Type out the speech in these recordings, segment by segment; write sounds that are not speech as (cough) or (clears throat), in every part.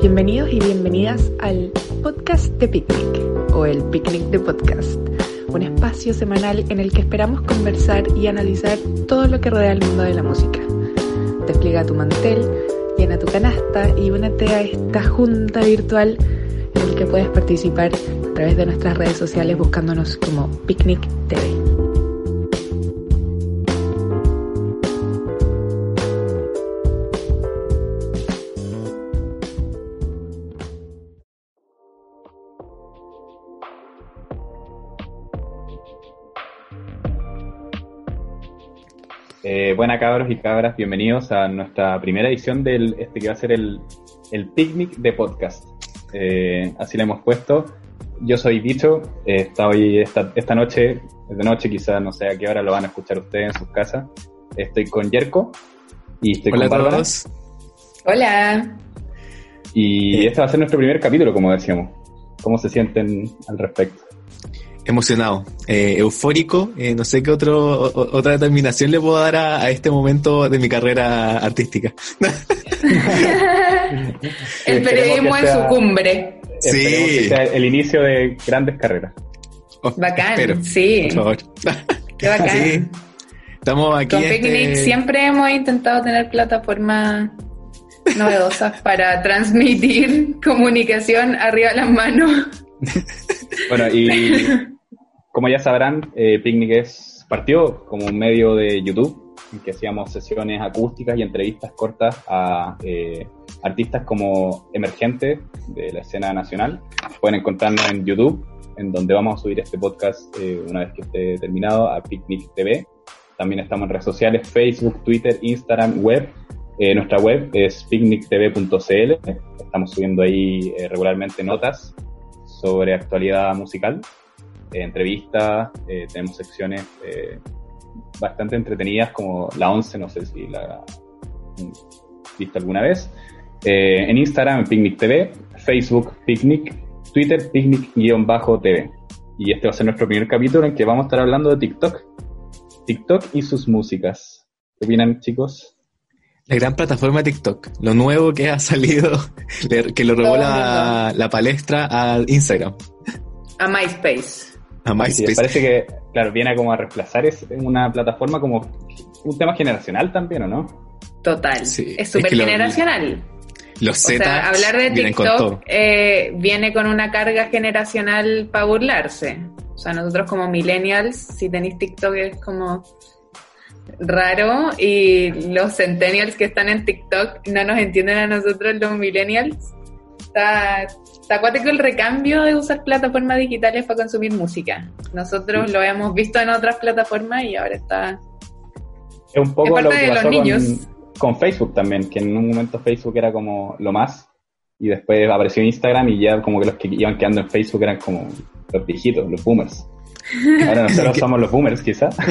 Bienvenidos y bienvenidas al podcast de Picnic o el Picnic de Podcast, un espacio semanal en el que esperamos conversar y analizar todo lo que rodea el mundo de la música. Despliega tu mantel, llena tu canasta y únete a esta junta virtual en el que puedes participar a través de nuestras redes sociales buscándonos como Picnic TV. Buenas cabros y cabras, bienvenidos a nuestra primera edición del este que va a ser el, el picnic de podcast. Eh, así le hemos puesto. Yo soy Dicho, eh, estoy esta, esta noche, de noche quizás no sé a qué hora lo van a escuchar ustedes en sus casas. Estoy con Yerko y estoy Hola con a Bárbara. todos. Hola. Y este va a ser nuestro primer capítulo, como decíamos. ¿Cómo se sienten al respecto? Emocionado, eh, eufórico, eh, no sé qué otro, o- otra determinación le puedo dar a, a este momento de mi carrera artística. (laughs) El periodismo en su cumbre. Sí. Que sea el inicio de grandes carreras. Oh, Bacán, espero, sí. por favor. (laughs) Qué bacán. Sí. Estamos aquí. Con este- Picnic siempre hemos intentado tener plataformas novedosas (laughs) para transmitir comunicación arriba de las manos. Bueno, y como ya sabrán, eh, Picnic es, partió como un medio de YouTube en que hacíamos sesiones acústicas y entrevistas cortas a eh, artistas como emergentes de la escena nacional. Pueden encontrarnos en YouTube, en donde vamos a subir este podcast eh, una vez que esté terminado a Picnic TV. También estamos en redes sociales, Facebook, Twitter, Instagram, web. Eh, nuestra web es picnictv.cl. Estamos subiendo ahí eh, regularmente notas sobre actualidad musical, eh, entrevistas, eh, tenemos secciones eh, bastante entretenidas como la 11, no sé si la han visto alguna vez. Eh, en Instagram, Picnic TV, Facebook, Picnic, Twitter, Picnic-TV. Y este va a ser nuestro primer capítulo en que vamos a estar hablando de TikTok. TikTok y sus músicas. ¿Qué opinan, chicos? La gran plataforma TikTok, lo nuevo que ha salido, (laughs) que lo robó la, la palestra a Instagram, A MySpace. A Sí, parece que, claro, viene como a reemplazar es una plataforma como un tema generacional también, ¿o no? Total. Sí, es es súper que generacional. Los O Z sea, hablar de. TikTok eh, viene con una carga generacional para burlarse. O sea, nosotros como millennials, si tenéis TikTok es como raro y los centennials que están en TikTok no nos entienden a nosotros los millennials. Está, está acuático el recambio de usar plataformas digitales para consumir música. Nosotros lo hemos visto en otras plataformas y ahora está... Es un poco Es lo que pasó los con, niños. con Facebook también, que en un momento Facebook era como lo más, y después apareció Instagram y ya como que los que iban quedando en Facebook eran como los viejitos, los boomers. Ahora nosotros (laughs) somos los boomers, quizás. (laughs)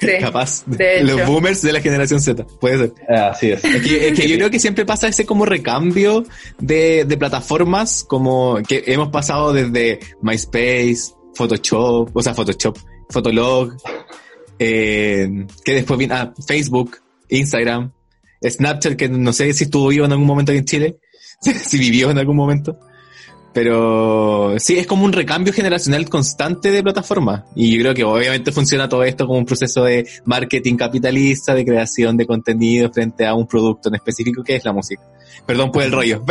Sí, Capaz. de Los boomers de la generación Z, puede ser. Así es. Es que, es que yo creo que siempre pasa ese como recambio de, de plataformas, como que hemos pasado desde MySpace, Photoshop, o sea, Photoshop, Fotolog, eh, que después viene ah, Facebook, Instagram, Snapchat, que no sé si estuvo vivo en algún momento aquí en Chile, (laughs) si vivió en algún momento. Pero sí, es como un recambio generacional constante de plataformas. Y yo creo que obviamente funciona todo esto como un proceso de marketing capitalista, de creación de contenido frente a un producto en específico que es la música. Perdón por el rollo.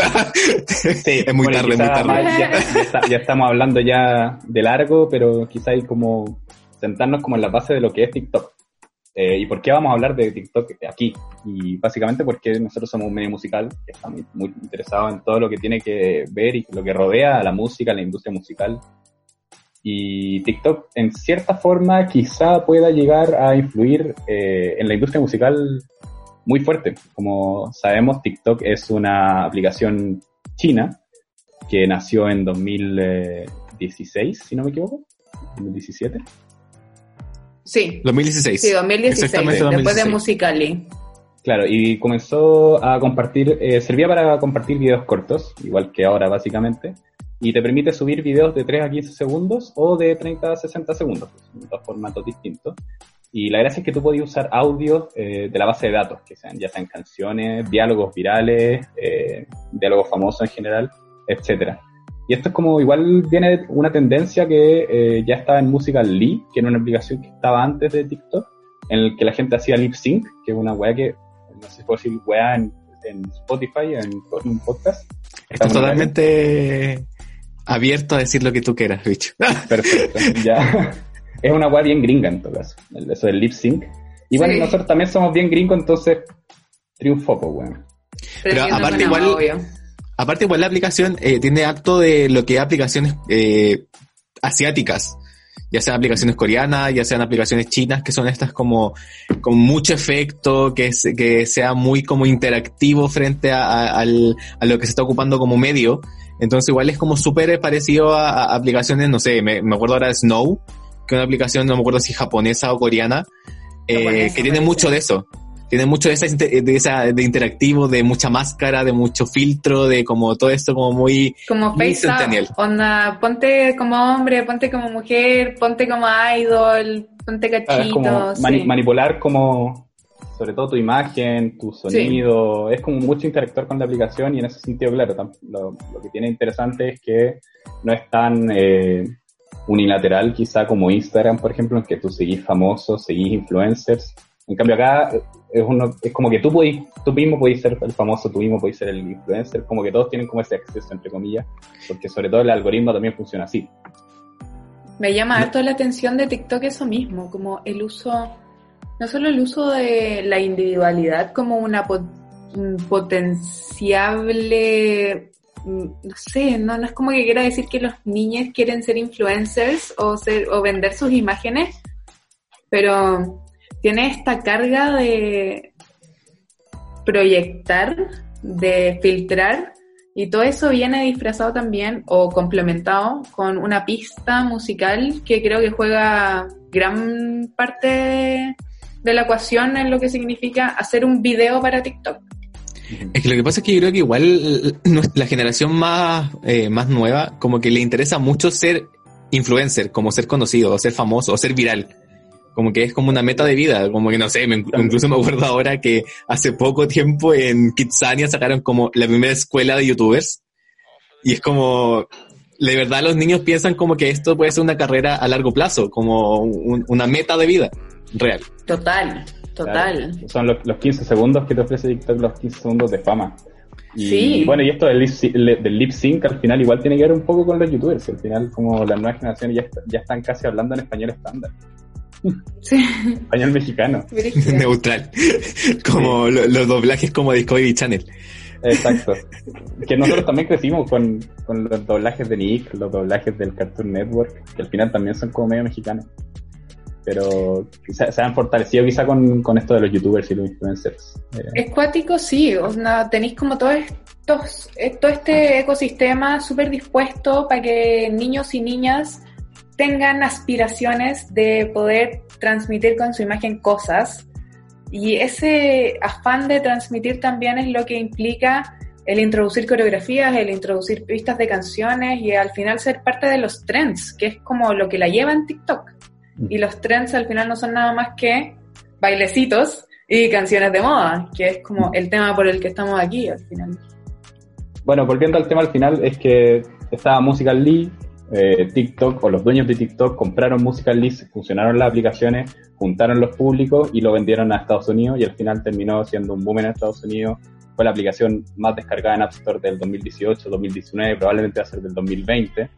Sí, (laughs) es muy bueno, tarde, muy tarde. más Ya, ya está- ya estamos hablando ya de largo, pero quizá hay como sentarnos como en la base de lo que es TikTok. Eh, ¿Y por qué vamos a hablar de TikTok aquí? Y básicamente porque nosotros somos un medio musical que está muy, muy interesado en todo lo que tiene que ver y lo que rodea a la música, a la industria musical. Y TikTok, en cierta forma, quizá pueda llegar a influir eh, en la industria musical muy fuerte. Como sabemos, TikTok es una aplicación china que nació en 2016, si no me equivoco, 2017. Sí, 2016. sí, 2016, Exactamente después de 2016. Musicali. Claro, y comenzó a compartir, eh, servía para compartir videos cortos, igual que ahora básicamente, y te permite subir videos de 3 a 15 segundos o de 30 a 60 segundos, en dos formatos distintos. Y la gracia es que tú podías usar audio eh, de la base de datos, que sean ya sean canciones, diálogos virales, eh, diálogos famosos en general, etcétera. Y esto es como, igual viene una tendencia que eh, ya estaba en Musical.ly, que era una aplicación que estaba antes de TikTok, en el que la gente hacía lip sync, que es una weá que, no sé si puedo decir weá en, en Spotify, en, un podcast. Está totalmente abierto a decir lo que tú quieras, bicho. (laughs) Perfecto, ya. es una weá bien gringa en todo caso, eso del lip sync. Y bueno, nosotros también somos bien gringos, entonces triunfó, pues, weón. Pero, aparte igual, aparte igual la aplicación eh, tiene acto de lo que es aplicaciones eh, asiáticas, ya sean aplicaciones coreanas, ya sean aplicaciones chinas, que son estas como con mucho efecto, que, que sea muy como interactivo frente a, a, lo que se está ocupando como medio. Entonces igual es como súper parecido a, aplicaciones, no sé, me, me acuerdo ahora de Snow, que es una aplicación, no me acuerdo si japonesa o coreana, eh, que tiene mucho de eso. Tiene mucho de esa, de esa de interactivo, de mucha máscara, de mucho filtro, de como todo esto como muy como face onda, ponte como hombre, ponte como mujer, ponte como idol, ponte ah, cachito. manipular como sobre todo tu imagen, tu sonido, es como mucho interactuar con la aplicación y en ese sentido, claro, lo, lo que tiene interesante es que no es tan eh, unilateral quizá como Instagram, por ejemplo, en que tú seguís famosos, seguís influencers. En cambio acá eh, es, uno, es como que tú, podís, tú mismo podés ser el famoso, tú mismo podés ser el influencer, como que todos tienen como ese acceso, entre comillas, porque sobre todo el algoritmo también funciona así. Me llama harto la atención de TikTok eso mismo, como el uso, no solo el uso de la individualidad como una potenciable Mm, no sé, no, no es como que quiera decir que los niños quieren ser influencers o, ser, o vender sus imágenes, pero tiene esta carga de proyectar, de filtrar, y todo eso viene disfrazado también o complementado con una pista musical que creo que juega gran parte de la ecuación en lo que significa hacer un video para TikTok. Es que lo que pasa es que yo creo que igual la generación más, eh, más nueva, como que le interesa mucho ser influencer, como ser conocido, o ser famoso, o ser viral. Como que es como una meta de vida, como que no sé, incluso me acuerdo ahora que hace poco tiempo en Kitsania sacaron como la primera escuela de youtubers. Y es como, de verdad los niños piensan como que esto puede ser una carrera a largo plazo, como una meta de vida real. Total. Total. son los, 15 segundos que te ofrece TikTok, los 15 segundos de fama. Y, bueno, y esto del lip, sync al final igual tiene que ver un poco con los youtubers. Al final, como las nuevas generaciones ya, ya están casi hablando en español estándar. Sí. Español mexicano. (laughs) Neutral. Como los doblajes como Discovery Channel. Exacto. (laughs) Que nosotros también crecimos con, con los doblajes de Nick, los doblajes del Cartoon Network, que al final también son como medio mexicanos pero se, han fortalecido quizá con, esto de los youtubers y los influencers. Eh. Es cuático, sí, o sea, tenéis como todo, estos, eh, todo este ecosistema súper dispuesto para que niños y niñas tengan aspiraciones de poder transmitir con su imagen cosas. Y ese afán de transmitir también es lo que implica el introducir coreografías, el introducir pistas de canciones y al final ser parte de los trends, que es como lo que la lleva en TikTok. Y los trends al final no son nada más que bailecitos y canciones de moda, que es como el tema por el que estamos aquí al final. Bueno, volviendo al tema al final, es que estaba Musical.ly, eh, TikTok o los dueños de TikTok compraron Musical.ly, funcionaron las aplicaciones, juntaron los públicos y lo vendieron a Estados Unidos y al final terminó siendo un boom en Estados Unidos. Fue la aplicación más descargada en App Store del 2018, 2019, probablemente va a ser del 2020.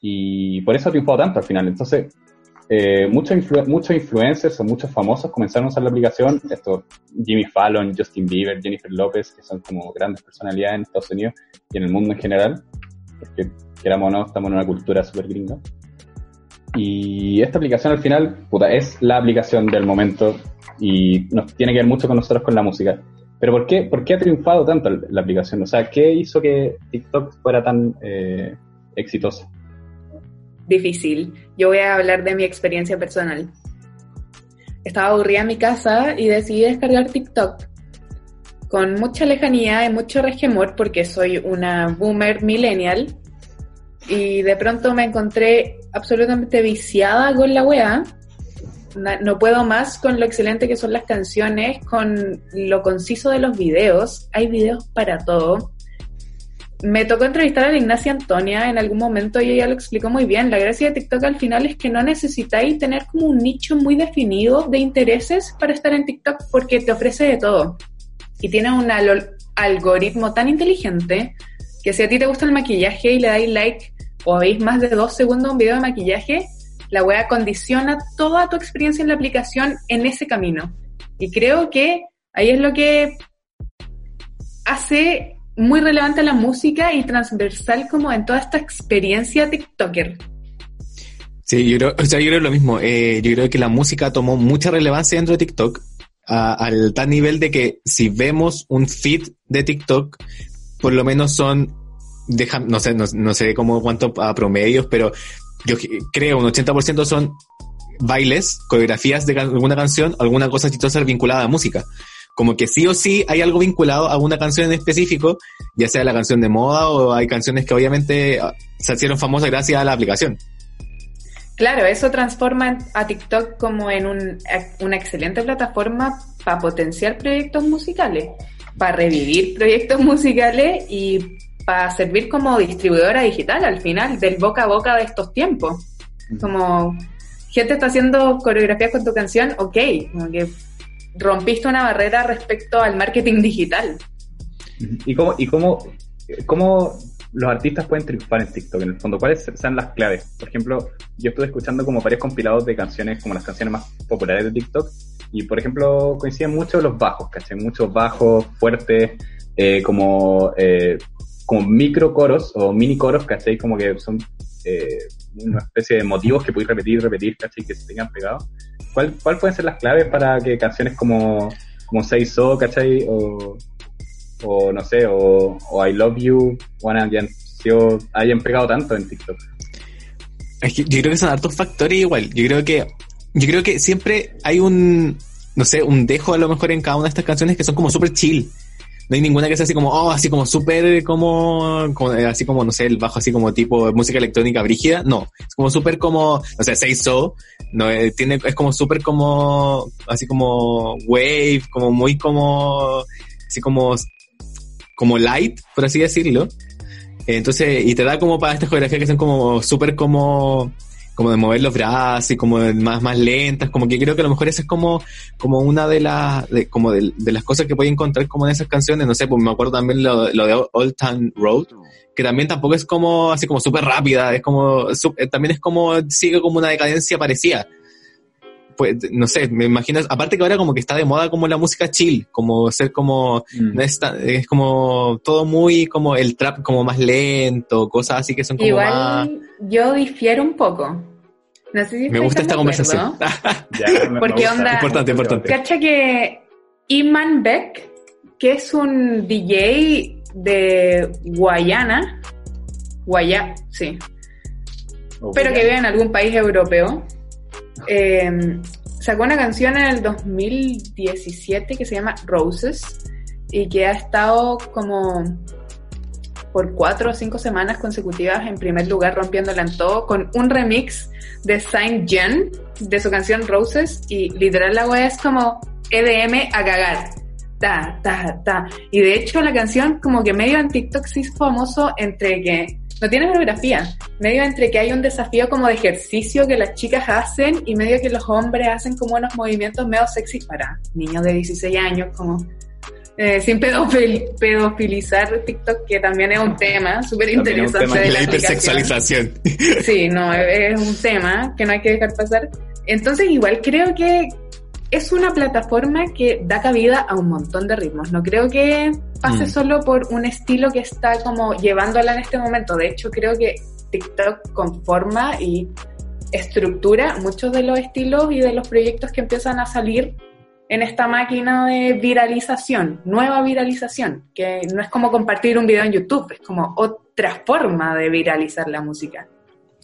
Y por eso ha triunfado tanto al final. Entonces, eh, muchos, muchos influencers o muchos famosos comenzaron a usar la aplicación, esto Jimmy Fallon, Justin Bieber, Jennifer Lopez, que son como grandes personalidades en Estados Unidos y en el mundo en general, queramos o no, estamos en una cultura súper gringa. Y esta aplicación al final, puta, es la aplicación del momento y nos tiene que ver mucho con nosotros con la música. Pero ¿por qué, por qué ha triunfado tanto la aplicación? O sea, ¿qué hizo que TikTok fuera tan eh, exitosa? difícil. Yo voy a hablar de mi experiencia personal. Estaba aburrida en mi casa y decidí descargar TikTok con mucha lejanía y mucho resquemor porque soy una boomer millennial y de pronto me encontré absolutamente viciada con la weá no puedo más con lo excelente que son las canciones, con lo conciso de los videos. Hay videos para todo. Me tocó entrevistar a la Ignacia Antonia en algún momento y ella lo explicó muy bien. La gracia de TikTok al final es que no necesitáis tener como un nicho muy definido de intereses para estar en TikTok porque te ofrece de todo. Y tiene un algoritmo tan inteligente que si a ti te gusta el maquillaje y le dais like o veis más de dos segundos un video de maquillaje, la wea condiciona toda tu experiencia en la aplicación en ese camino. Y creo que ahí es lo que hace muy relevante la música y transversal como en toda esta experiencia TikToker. Sí, yo creo, lo mismo. Eh, yo creo que la música tomó mucha relevancia dentro de TikTok al tal nivel de que si vemos un feed de TikTok, por lo menos son, deja, no sé, no, sé cómo cuánto a promedios, pero yo creo un 80% son bailes, coreografías de alguna canción, alguna cosa chistosa vinculada a música. Como que sí o sí hay algo vinculado a una canción en específico, ya sea la canción de moda o hay canciones que obviamente ah, se hicieron famosas gracias a la aplicación. Claro, eso transforma a TikTok como en un- una excelente plataforma para potenciar proyectos musicales, para revivir proyectos (laughs) musicales y para servir como distribuidora digital al final, del boca a boca de estos tiempos. Como gente está haciendo coreografías con tu canción, ok, como que rompiste una barrera respecto al marketing digital. ¿Y cómo, y cómo, cómo los artistas pueden triunfar en TikTok? En el fondo, ¿cuáles son las claves? Por ejemplo, yo estuve escuchando como varios compilados de canciones, como las canciones más populares de TikTok, y por ejemplo, coinciden mucho los bajos, ¿cachai? Muchos bajos, fuertes, eh, como, eh, como micro coros o mini coros, ¿cachai? Como que son eh, una especie de motivos que podéis repetir, repetir, ¿cachai? Que se tengan pegados. ¿Cuál, ¿Cuál pueden ser las claves para que canciones como, como Say So, ¿cachai? O, o no sé, o, o I Love You, One hayan, sido- hayan pegado tanto en TikTok. Es que yo creo que son hartos factores igual. Yo creo que, yo creo que siempre hay un, no sé, un dejo a lo mejor en cada una de estas canciones que son como súper chill. No hay ninguna que sea así como, oh, así como súper como, eh, así como, no sé, el bajo así como tipo música electrónica brígida. No, es como súper como, no sé, Say So, no, eh, tiene, es como súper como, así como wave, como muy como, así como, como light, por así decirlo. Entonces, y te da como para estas coreografías que son como súper como, como de mover los brazos y como más, más lentas, como que creo que a lo mejor esa es como, como una de las, de, como de, de las cosas que puedes encontrar como en esas canciones, no sé, pues me acuerdo también lo, lo de Old Town Road, que también tampoco es como, así como súper rápida, es como, su- eh, también es como, sigue como una decadencia parecida. Pues, no sé, me imagino, aparte que ahora como que está de moda como la música chill, como ser como, no es, como todo muy como el trap como más lento, cosas así que son como más... Igual yo difiero un poco. No sé si Me gusta esta conversación. (laughs) Ya, me- Porque onda- Importante, importante. Cacha que Iman Beck, que es un DJ de Guayana, Guaya, sí, pero que vive en algún país europeo, eh, sacó una canción en el 2017 que se llama Roses y que ha estado como por cuatro o cinco semanas consecutivas en primer lugar rompiéndola en todo con un remix de Saint Jen de su canción Roses y literal la wea es como EDM a cagar. Ta, ta, ta. Y de hecho la canción como que medio en TikTok se hizo famoso entre que no tiene coreografía, medio entre que hay un desafío como de ejercicio que las chicas hacen y medio que los hombres hacen como unos movimientos medio sexy para niños de 16 años, como eh, sin pedofil- pedofilizar TikTok, que también es un tema súper interesante de la la hipersexualización. Sí, no, es un tema que no hay que dejar pasar. Entonces, igual creo que es una plataforma que da cabida a un montón de ritmos. No creo que pase Mm. solo por un estilo que está como llevándola en este momento. De hecho, creo que TikTok conforma y estructura muchos de los estilos y de los proyectos que empiezan a salir en esta máquina de viralización, nueva viralización, que no es como compartir un video en YouTube, es como otra forma de viralizar la música.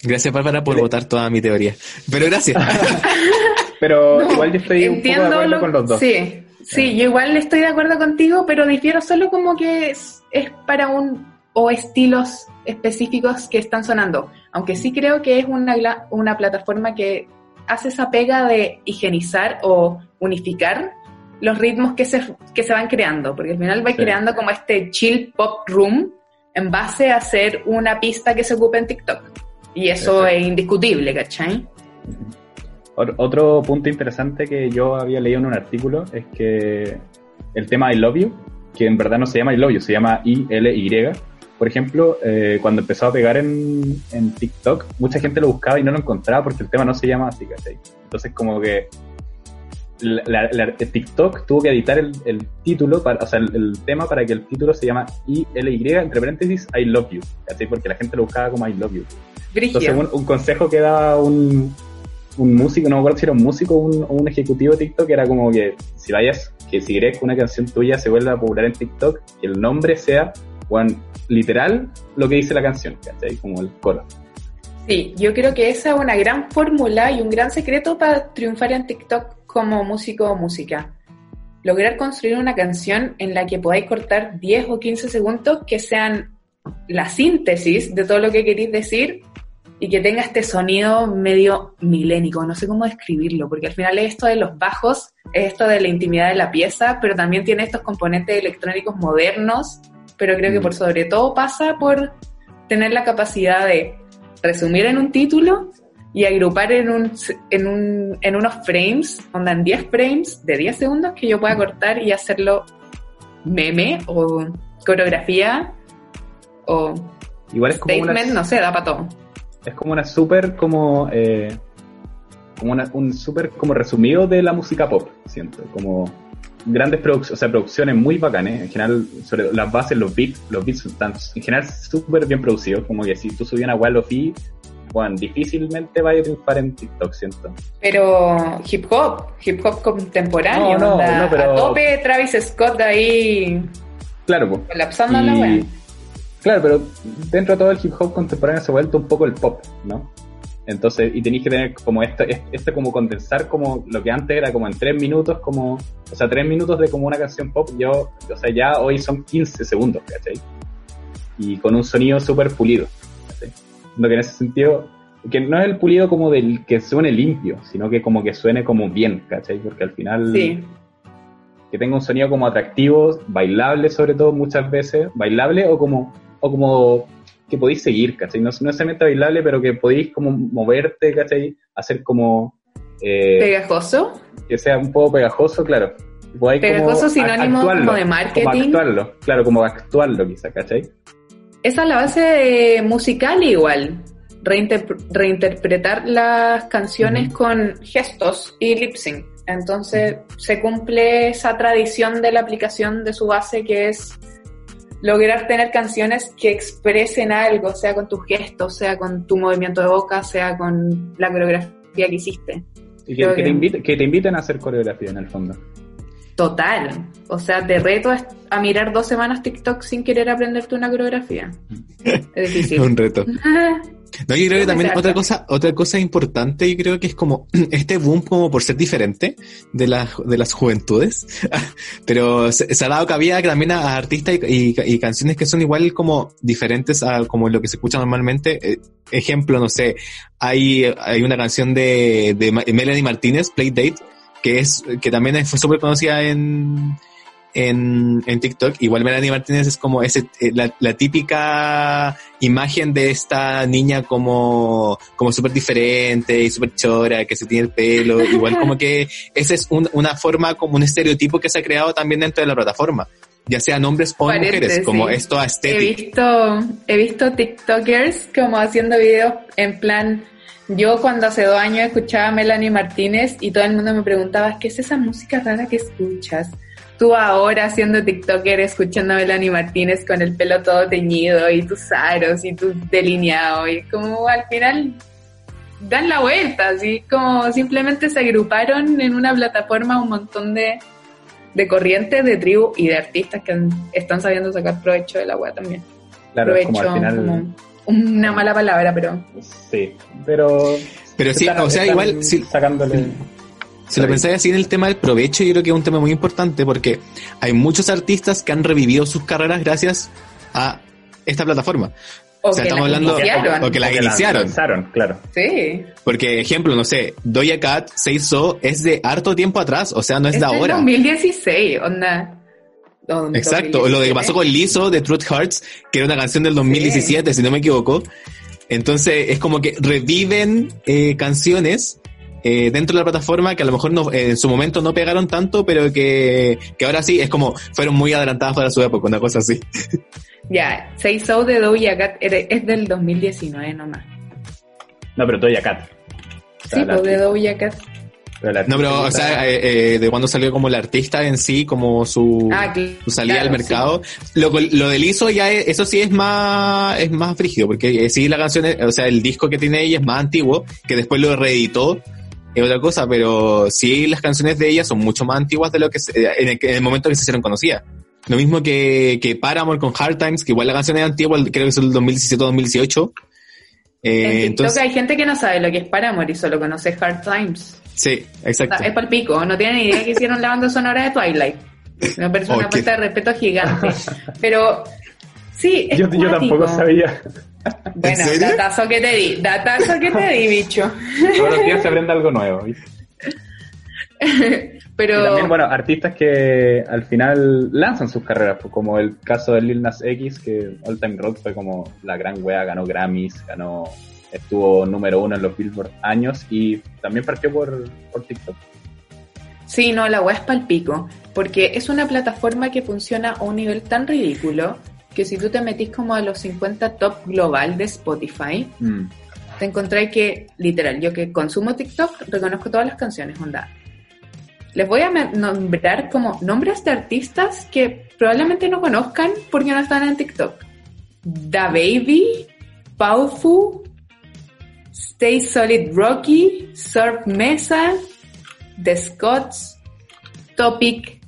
Gracias, Bárbara, por votar toda mi teoría. Pero gracias. (laughs) Pero No, igual yo estoy un poco de acuerdo lo- con los dos. Sí, sí, yo igual estoy de acuerdo contigo, pero difiero solo como que es, es para un o estilos específicos que están sonando. Aunque sí creo que es una, una plataforma que hace esa pega de higienizar o unificar los ritmos que se, que se van creando, porque al final va Sí. creando como este chill pop room en base a hacer una pista que se ocupa en TikTok. Y eso Exacto. es indiscutible, ¿cachai? Ot- Otro punto interesante que yo había leído en un artículo es que el tema I Love You, que en verdad no se llama I Love You, se llama I-L-Y. Por ejemplo, eh, cuando empezó a pegar en, en TikTok, mucha gente lo buscaba y no lo encontraba porque el tema no se llama así, ¿cachai? Entonces, como que la, la- la- TikTok tuvo que editar el, el título, para, o sea, el, el tema para que el título se llama I-L-Y, entre paréntesis, I Love You, ¿cachai? Porque la gente lo buscaba como I Love You. Entonces, un, un consejo que daba un, un músico, no me acuerdo si era un músico o un, un ejecutivo de TikTok, era como que si vayas, que si querés que una canción tuya se vuelva popular en TikTok, que el nombre sea, literal, lo que dice la canción, ¿cachai? Como el coro. Sí, yo creo que esa es una gran fórmula y un gran secreto para triunfar en TikTok como músico o música. Lograr construir una canción en la que podáis cortar 10 o 15 segundos que sean la síntesis de todo lo que queréis decir y que tenga este sonido medio milénico, no sé cómo describirlo, porque al final es esto de los bajos, es esto de la intimidad de la pieza, pero también tiene estos componentes electrónicos modernos, pero creo que Mm. por sobre todo pasa por tener la capacidad de resumir en un título y agrupar en, un, en, un, en unos frames, onda en 10 frames de 10 segundos que yo pueda cortar y hacerlo meme o coreografía o Igual es como una, statement, no sé, da para todo. Es como una súper como, eh, como una- un súper como resumido de la música pop, siento, como grandes producciones, o sea, producciones muy bacanes, en general, sobre las bases, los beats, los beats están en general súper bien producidos, como que si tú subías una web Lofi, bueno, difícilmente vaya a triunfar en TikTok, siento. Pero hip hop, hip hop contemporáneo, No, no, onda, no, pero- a tope Travis Scott ahí Claro, pues. colapsando la Y- wea. Claro, pero dentro de todo el hip hop contemporáneo se ha vuelto un poco el pop, ¿no? Entonces, y tenéis que tener como esto, es- esto como condensar como lo que antes era como en tres minutos, como, o sea, tres minutos de como una canción pop, yo, o sea, ya hoy son 15 segundos, ¿cachai? Y con un sonido súper pulido, ¿cachai? Lo que en ese sentido, que no es el pulido como del que suene limpio, sino que como que suene como bien, ¿cachai? Porque al final Sí, que tenga un sonido como atractivo, bailable sobre todo muchas veces, bailable o como, o como que podéis seguir, ¿cachai? No, no necesariamente bailable, pero que podéis como moverte, ¿cachai? Hacer como eh, pegajoso. que sea un poco pegajoso, claro. Como Pegajoso sinónimo actuarlo, como de marketing. Como actuarlo, claro, como actuarlo quizá, ¿cachai? Esa es la base de musical igual. Reinterp- reinterpretar las canciones con gestos y lip sync. Entonces se cumple esa tradición de la aplicación de su base que es lograr tener canciones que expresen algo, sea con tus gestos, sea con tu movimiento de boca, sea con la coreografía que hiciste. Y que, Creo que que- te invite- que te inviten a hacer coreografía en el fondo. Total. O sea, te reto a- a mirar dos semanas TikTok sin querer aprenderte una coreografía. Es difícil. (laughs) un reto. (laughs) No, yo creo que también otra cosa, otra cosa importante, yo creo que es como (clears throat) este boom como por ser diferente de las, de las juventudes, (laughs) pero se, se ha dado cabida también a, a artistas y, y- y canciones que son igual como diferentes a como lo que se escucha normalmente. Eh, ejemplo, no sé, hay, hay una canción de, de Melanie Martínez, Playdate, que es, que también fue súper conocida en, en, en TikTok. Igual Melanie Martínez es como ese, eh, la, la típica imagen de esta niña como, como súper diferente y súper chora, que se tiene el pelo. Igual como que (laughs) esa es un- una forma, como un estereotipo que se ha creado también dentro de la plataforma. Ya sean hombres o mujeres, como esto He aesthetic. visto, he visto TikTokers como haciendo videos en plan, yo cuando hace dos años escuchaba a Melanie Martínez y todo el mundo me preguntaba, ¿qué es esa música rara que escuchas? Tú ahora siendo TikToker escuchando a Melanie Martínez con el pelo todo teñido y tus aros y tu delineado y como al final dan la vuelta, así como simplemente se agruparon en una plataforma un montón de, de corrientes, de tribu y de artistas que han- están sabiendo sacar provecho de la web también. Claro, provecho, como al final. como una mala palabra, pero Sí, pero. Pero sí, están- o sea, igual, Sacándole. Si lo pensáis así en el tema del provecho, yo creo que es un tema muy importante porque hay muchos artistas que han revivido sus carreras gracias a esta plataforma. O, O sea, que estamos hablando- iniciaron. o que las Que la iniciaron. lanzaron, claro. Sí. Porque, ejemplo, no sé, Doja Cat, Say So, es de harto tiempo atrás, o sea, no es, Es de ahora. 2016, onda. O Exacto, o lo de que pasó con Lizzo de Truth Hearts, que era una canción del 2017, si no me equivoco. Entonces, es como que reviven eh, canciones eh, dentro de la plataforma que a lo mejor no, en su momento no pegaron tanto, pero que, que ahora sí es como fueron muy adelantadas para su época, una cosa así. (laughs) Ya, Say So de Doja Cat era- es del 2019 nomás. No, pero Doja Cat. O sea, Sí, la pues de Doja Cat. pero No, pero, o sea, eh, eh, de cuando salió como el artista en sí, como su, Ah, su salida claro, al mercado. Lo, lo del ISO ya es- eso sí es más, es más frígido, porque eh, sí la canción, es- o sea, el disco que tiene ella es más antiguo, que después lo reeditó, es otra cosa, pero sí las canciones de ella son mucho más antiguas de lo que se- eh, en, el, en el momento que se hicieron conocidas. Lo mismo que, que Paramore con Hard Times, que igual la canción es antigua, creo que es el 2017-2018. Eh, En TikTok hay gente que no sabe lo que es Paramore y solo conoce Hard Times. sí, O exacto. sea, es palpico, no tienen ni idea que hicieron la banda sonora de Twilight. Una falta de respeto gigante. Pero sí, es yo, yo tampoco sabía. Bueno, datazo que te di, datazo que te di, bicho. Todos los días se aprende algo nuevo. (laughs) Pero también, bueno, artistas que al final lanzan sus carreras, pues, como el caso de Lil Nas X, que All Time Rock fue como la gran wea, ganó Grammys, ganó, estuvo número uno en los Billboard años y también partió por, por TikTok. sí, no, la web es palpico. Porque es una plataforma que funciona a un nivel tan ridículo que si tú te metís como a los 50 top global de Spotify, Mm. te encontré que, literal, yo que consumo TikTok, reconozco todas las canciones, onda. Les voy a nombrar como nombres de artistas que probablemente no conozcan porque no están en TikTok. Da Baby, Paufu, Stay Solid Rocky, Surf Mesa, The Scots, Topic.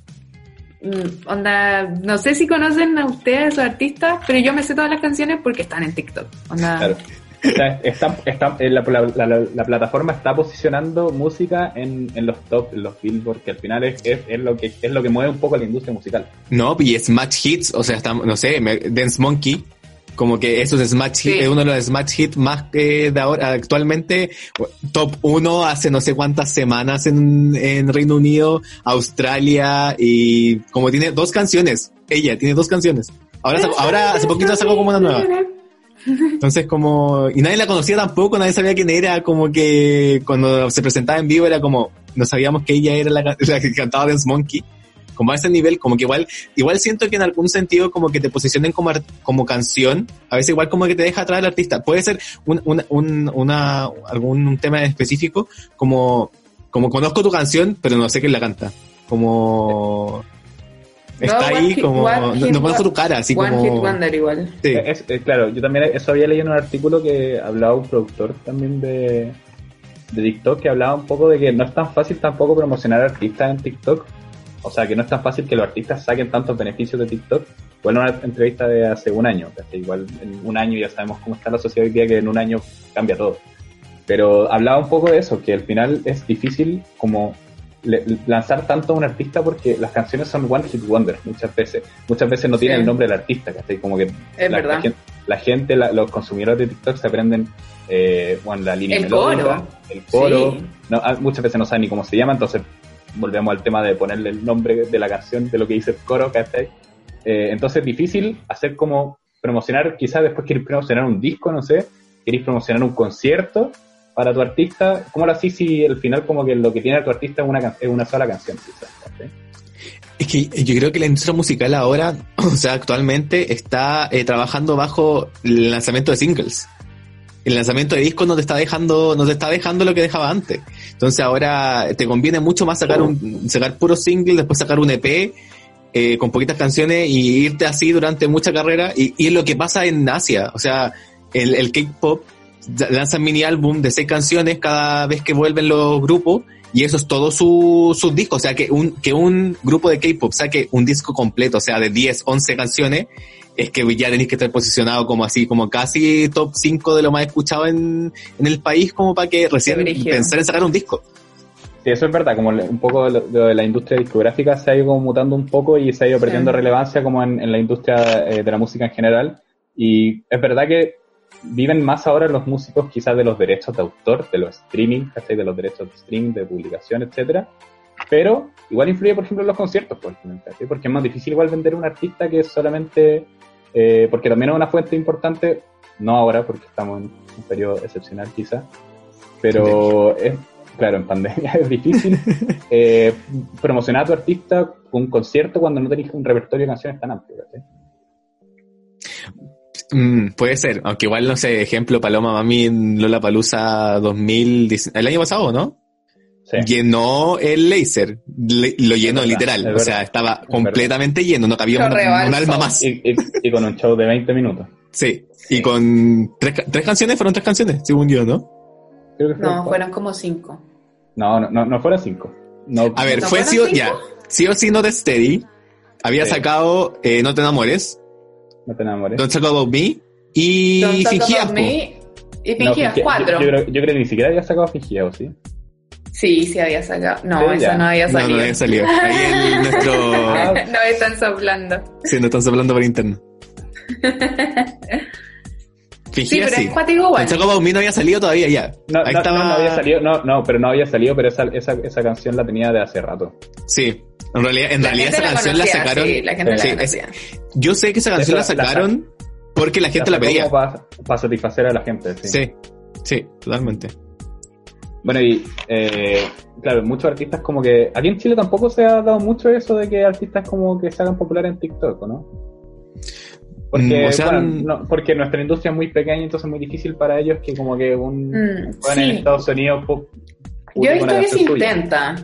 Mm, Onda, no sé si conocen a ustedes, a esos artistas, pero yo me sé todas las canciones porque están en TikTok. Onda, Claro. Sea, está, está- eh, la, la- la- la plataforma está posicionando música en, en los top, en los billboard, que al final es, es, es lo que es lo que mueve un poco la industria musical. No, y Smash Hits, o sea, está, no sé, Dance Monkey, como que eso es Smash Sí. Hit, es uno de los Smash Hits más eh, de ahora, actualmente, top 1 hace no sé cuántas semanas en, en Reino Unido, Australia, y como tiene dos canciones, ella tiene dos canciones. Ahora, ahora hace poquito sacó como una nueva. Entonces como, y nadie la conocía tampoco, nadie sabía quién era, como que cuando se presentaba en vivo era como, no sabíamos que ella era la, la que cantaba Dance Monkey. Como a ese nivel, como que igual, igual siento que en algún sentido como que te posicionen como, como canción, a veces igual como que te deja atrás el artista. Puede ser un, un, un- una, algún tema específico, como, como conozco tu canción, pero no sé quién la canta. Como, está No, ahí, como, One no, Hit no conozco tu cara, así One como... Hit Wonder igual. Sí. Es- es- claro, yo también eso había leído en un artículo que hablaba un productor también de, de TikTok que hablaba un poco de que no es tan fácil tampoco promocionar artistas en TikTok. O sea, que no es tan fácil que los artistas saquen tantos beneficios de TikTok. Bueno, una entrevista de hace un año, igual en un año ya sabemos cómo está la sociedad hoy día, que en un año cambia todo. Pero hablaba un poco de eso, que al final es difícil como le- lanzar tanto a un artista porque las canciones son one hit wonder muchas veces. Muchas veces no tienen Sí. el nombre del artista, ¿cachai? Como que la, gente, la gente, la- los consumidores de TikTok se aprenden eh, bueno, la línea El melódica, coro. el coro. No, ah, muchas veces no saben ni cómo se llama, entonces volvemos al tema de ponerle el nombre de la canción, de lo que dice el coro, ¿cachai? Eh, entonces es difícil hacer como promocionar, quizás después queréis promocionar un disco, no sé, queréis promocionar un concierto para tu artista, ¿cómo lo hacís si al final como que lo que tiene tu artista es una, es una sola canción, quizás? Es que yo creo que la industria musical ahora, (clears throat) o sea, actualmente está eh, trabajando bajo el lanzamiento de singles. El lanzamiento de discos no te está dejando, no te está dejando lo que dejaba antes. Entonces ahora te conviene mucho más sacar un, sacar puro single, después sacar un EP eh, con poquitas canciones y irte así durante mucha carrera. Y, y es lo que pasa en Asia. O sea, el, el K-pop lanzan mini álbum de seis canciones cada vez que vuelven los grupos y eso es todo su, sus discos. O sea, que un, que un grupo de K-pop saque un disco completo, o sea, de 10, 11 canciones, es que ya tenéis que estar posicionado como así, como casi top 5 de lo más escuchado en, en el país, como para que recién pensar en sacar un disco. Sí, eso es verdad, como un poco lo, lo de la industria discográfica se ha ido como mutando un poco y se ha ido Sí. perdiendo relevancia como en, en la industria eh, de la música en general. Y es verdad que viven más ahora los músicos quizás de los derechos de autor, de los streaming, ¿cachai? De los derechos de stream, de publicación, etcétera. Pero igual influye, por ejemplo, en los conciertos, por ejemplo, porque es más difícil igual vender un artista que es solamente, eh, porque también es una fuente importante, no ahora, porque estamos en un periodo excepcional quizás, pero es, claro, en pandemia (laughs) es difícil (laughs) eh, promocionar a tu artista un concierto cuando no tenés un repertorio de canciones tan amplio. Mm, puede ser, aunque igual no sé, ejemplo, Paloma Mami Lola Palusa 2000, el año pasado, ¿no? Sí. Llenó el laser, le- lo llenó verdad, literal, o sea, estaba es completamente lleno, no cabía un, un alma más. Y, y- y con un show de 20 minutos. Sí, y con tres, tres canciones, fueron tres canciones, según yo, ¿no? Creo que fueron No, cuatro. fueron como cinco. No, no, no, no fueron cinco. No, A ver, ¿No fue sí o, ya, sí o sí no de Steady, había Sí. sacado eh, No te enamores, no te enamores. Don't Talk About Me y Fingías, y No, Fingías, Fingia- cuatro. Yo, yo creo, yo creo que ni siquiera había sacado Fingia, ¿o sí? Sí, sí había sacado. No, Sí, eso ya. no había No, no salido. había salido. (laughs) Ahí en nuestro... No están soplando. Sí, nos están hablando por interno. Sí, Fingías pero sí. es cuático no había salido todavía ya. No, Ahí no, estaba... no, no había salido, no, no, pero no había salido, pero esa, esa, esa canción la tenía de hace rato. Sí, en realidad, en La realidad esa canción la sacaron. Sí, la gente Sí, la es-. Yo sé que esa canción la Esa- la sacaron porque la gente la, pedía. como Para, satisfacer a la gente, sí. Sí, sí, totalmente. Bueno, y eh, claro, muchos artistas como que... Aquí en Chile tampoco se ha dado mucho eso de que artistas como que se hagan populares en TikTok, ¿o ¿no? Porque, Mm, o sea, bueno, no- porque nuestra industria es muy pequeña, entonces es muy difícil para ellos que como que un... Mm, bueno, en. Estados Unidos... pu- Yo he visto que se tuya. intenta.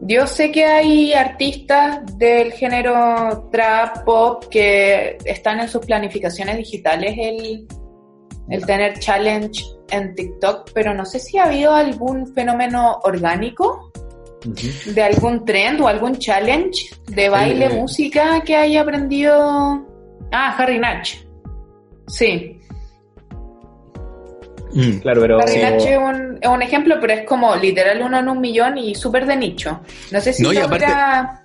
Yo sé que hay artistas del género trap, pop, que están en sus planificaciones digitales el, el tener challenge en TikTok, pero no sé si ha habido algún fenómeno orgánico de algún trend o algún challenge de baile, Eh. música que haya aprendido. Ah, Harry Natch. Sí, Mm. Claro, pero... Harry Natch es un, es un ejemplo, pero es como literal uno en un millón y súper de nicho. No sé si No, y logra-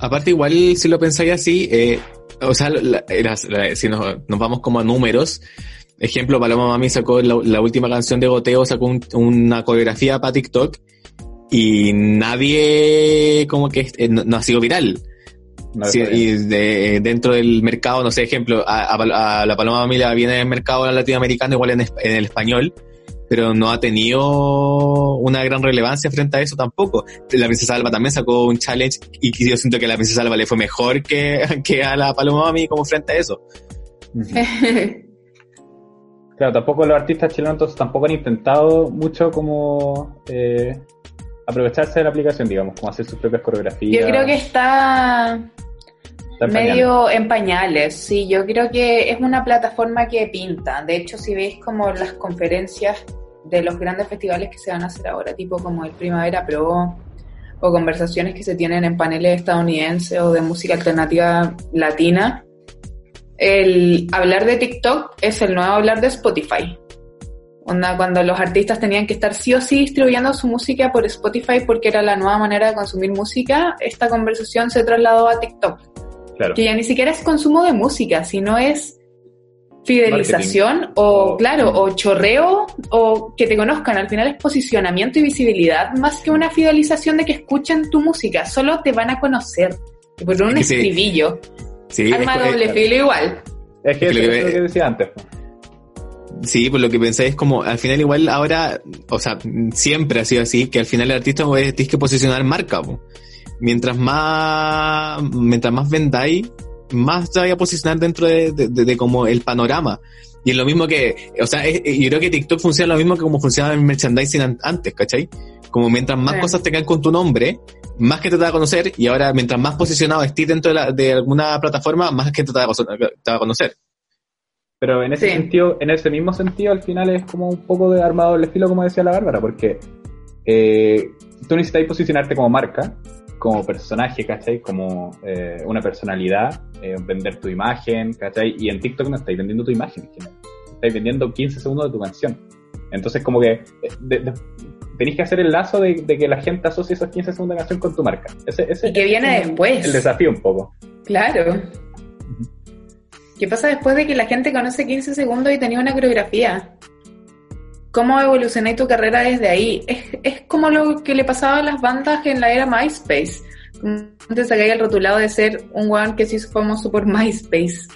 Aparte, igual, si lo pensáis así, eh, o sea, la- si nos, nos vamos como a números, ejemplo, Paloma Mami sacó la, la última canción de Goteo, sacó un- una coreografía para TikTok y nadie como que eh, no, no ha sido viral. No, Sí, y de- dentro del mercado, no sé, ejemplo, a, a- a la Paloma Mami la viene en el mercado latinoamericano, igual en, el español, pero no ha tenido una gran relevancia frente a eso tampoco. La Princesa Alba también sacó un challenge y yo siento que a la Princesa Alba le fue mejor que, (laughs) que a la Paloma Mami como frente a eso. (laughs) Claro, tampoco los artistas chilenos entonces tampoco han intentado mucho como eh, aprovecharse de la aplicación, digamos, como hacer sus propias coreografías. Yo creo que está Está medio en pañales, sí, yo creo que es una plataforma que pinta. De hecho, si veis como las conferencias de los grandes festivales que se van a hacer ahora, tipo como el Primavera Pro o conversaciones que se tienen en paneles estadounidenses o de música alternativa latina, el hablar de TikTok es el nuevo hablar de Spotify. Onda, cuando los artistas tenían que estar sí o sí distribuyendo su música por Spotify porque era la nueva manera de consumir música, esta conversación se trasladó a TikTok Claro. que ya ni siquiera es consumo de música, sino es fidelización o, claro, o chorreo o que te conozcan. Al final es posicionamiento y visibilidad más que una fidelización de que escuchen tu música. Solo te van a conocer. Por un Es que sí. estribillo. Sí, Arma es- doble es- filo igual. Es que Es que lo es que- lo que decía antes. pues. Sí, pues lo que pensé es como, al final igual ahora, o sea, siempre ha sido así, que al final el artista pues, tienes que posicionar marca. po. Mientras más, mientras más vendáis, más te vaya a posicionar dentro de, de- de- de como el panorama. Y es lo mismo que, o sea, es- yo creo que TikTok funciona lo mismo que como funcionaba el merchandising an- antes, ¿cachai? Como mientras más Sí. cosas tengan con tu nombre, más que te va a conocer, y ahora mientras más posicionado estés dentro de, la- de alguna plataforma, más que te va a, te va a conocer. Pero en ese Sí. sentido, en ese mismo sentido, al final es como un poco de armado doble filo, como decía la Bárbara, porque eh, tú necesitas posicionarte como marca, como personaje, ¿cachai? Como eh, una personalidad, eh, vender tu imagen, ¿cachai? Y en TikTok no estáis vendiendo tu imagen, estáis vendiendo 15 segundos de tu canción. Entonces, como que eh, de- de- tenéis que hacer el lazo de, de que la gente asocie esos 15 segundos de canción con tu marca. Ese, ese Y que viene es después. El desafío un poco. Claro. ¿Qué pasa después de que la gente conoce 15 segundos y tenía una coreografía? ¿Cómo evolucioné tu carrera desde ahí? Es, es como lo que le pasaba a las bandas en la era MySpace. Antes se el rotulado de ser un weón que se hizo famoso por (laughs) MySpace.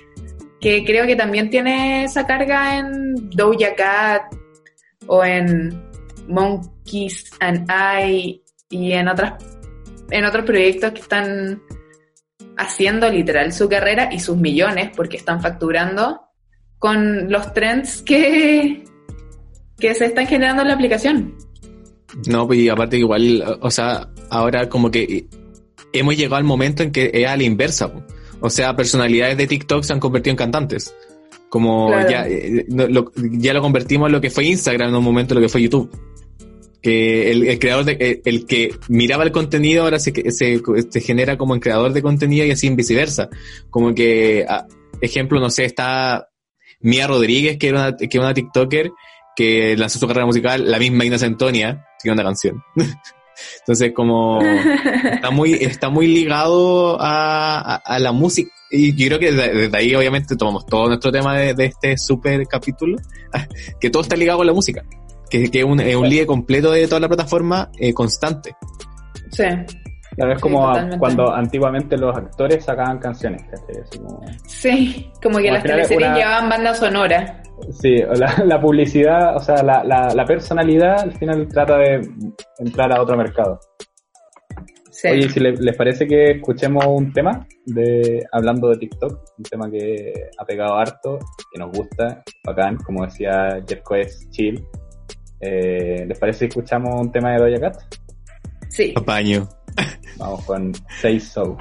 Que creo que también tiene esa carga en Doja Cat o en Monkeys and I y en otras en otros proyectos que están haciendo literal su carrera y sus millones porque están facturando con los trends que, que se están generando en la aplicación. No, pues y aparte igual, o sea, ahora como que hemos llegado al momento en que es a la inversa. O sea, personalidades de TikTok se han convertido en cantantes. Como ya, eh, lo, ya lo convertimos en lo que fue Instagram en un momento, lo que fue YouTube. Que el, creador de, el, que miraba el contenido ahora se, se, se, genera como el creador de contenido y así en viceversa. Como que, ejemplo, no sé, está Mia Rodríguez, que era una, que era una TikToker, que lanzó su carrera musical, la misma Inés Antonia, que una canción. (laughs) Entonces, como está muy, está muy ligado a, a, la música. Y yo creo que desde, ahí, obviamente, tomamos todo nuestro tema de, de este super capítulo, (laughs) que todo está ligado a la música. Que, que es un, es un ligue completo de toda la plataforma eh, constante. Sí. Claro, es como cuando antiguamente los actores sacaban canciones, Sí, como que las teleseries llevaban banda sonora. Sí, la, publicidad, o sea, la, la, personalidad al final trata de entrar a otro mercado. Sí. Oye, si les parece que escuchemos un tema de hablando de TikTok, un tema que ha pegado harto, que nos gusta, bacán, como decía Jerko es chill. Eh, ¿Les parece que escuchamos un tema de Doja Cat? Sí. Apaño. Vamos con Say So.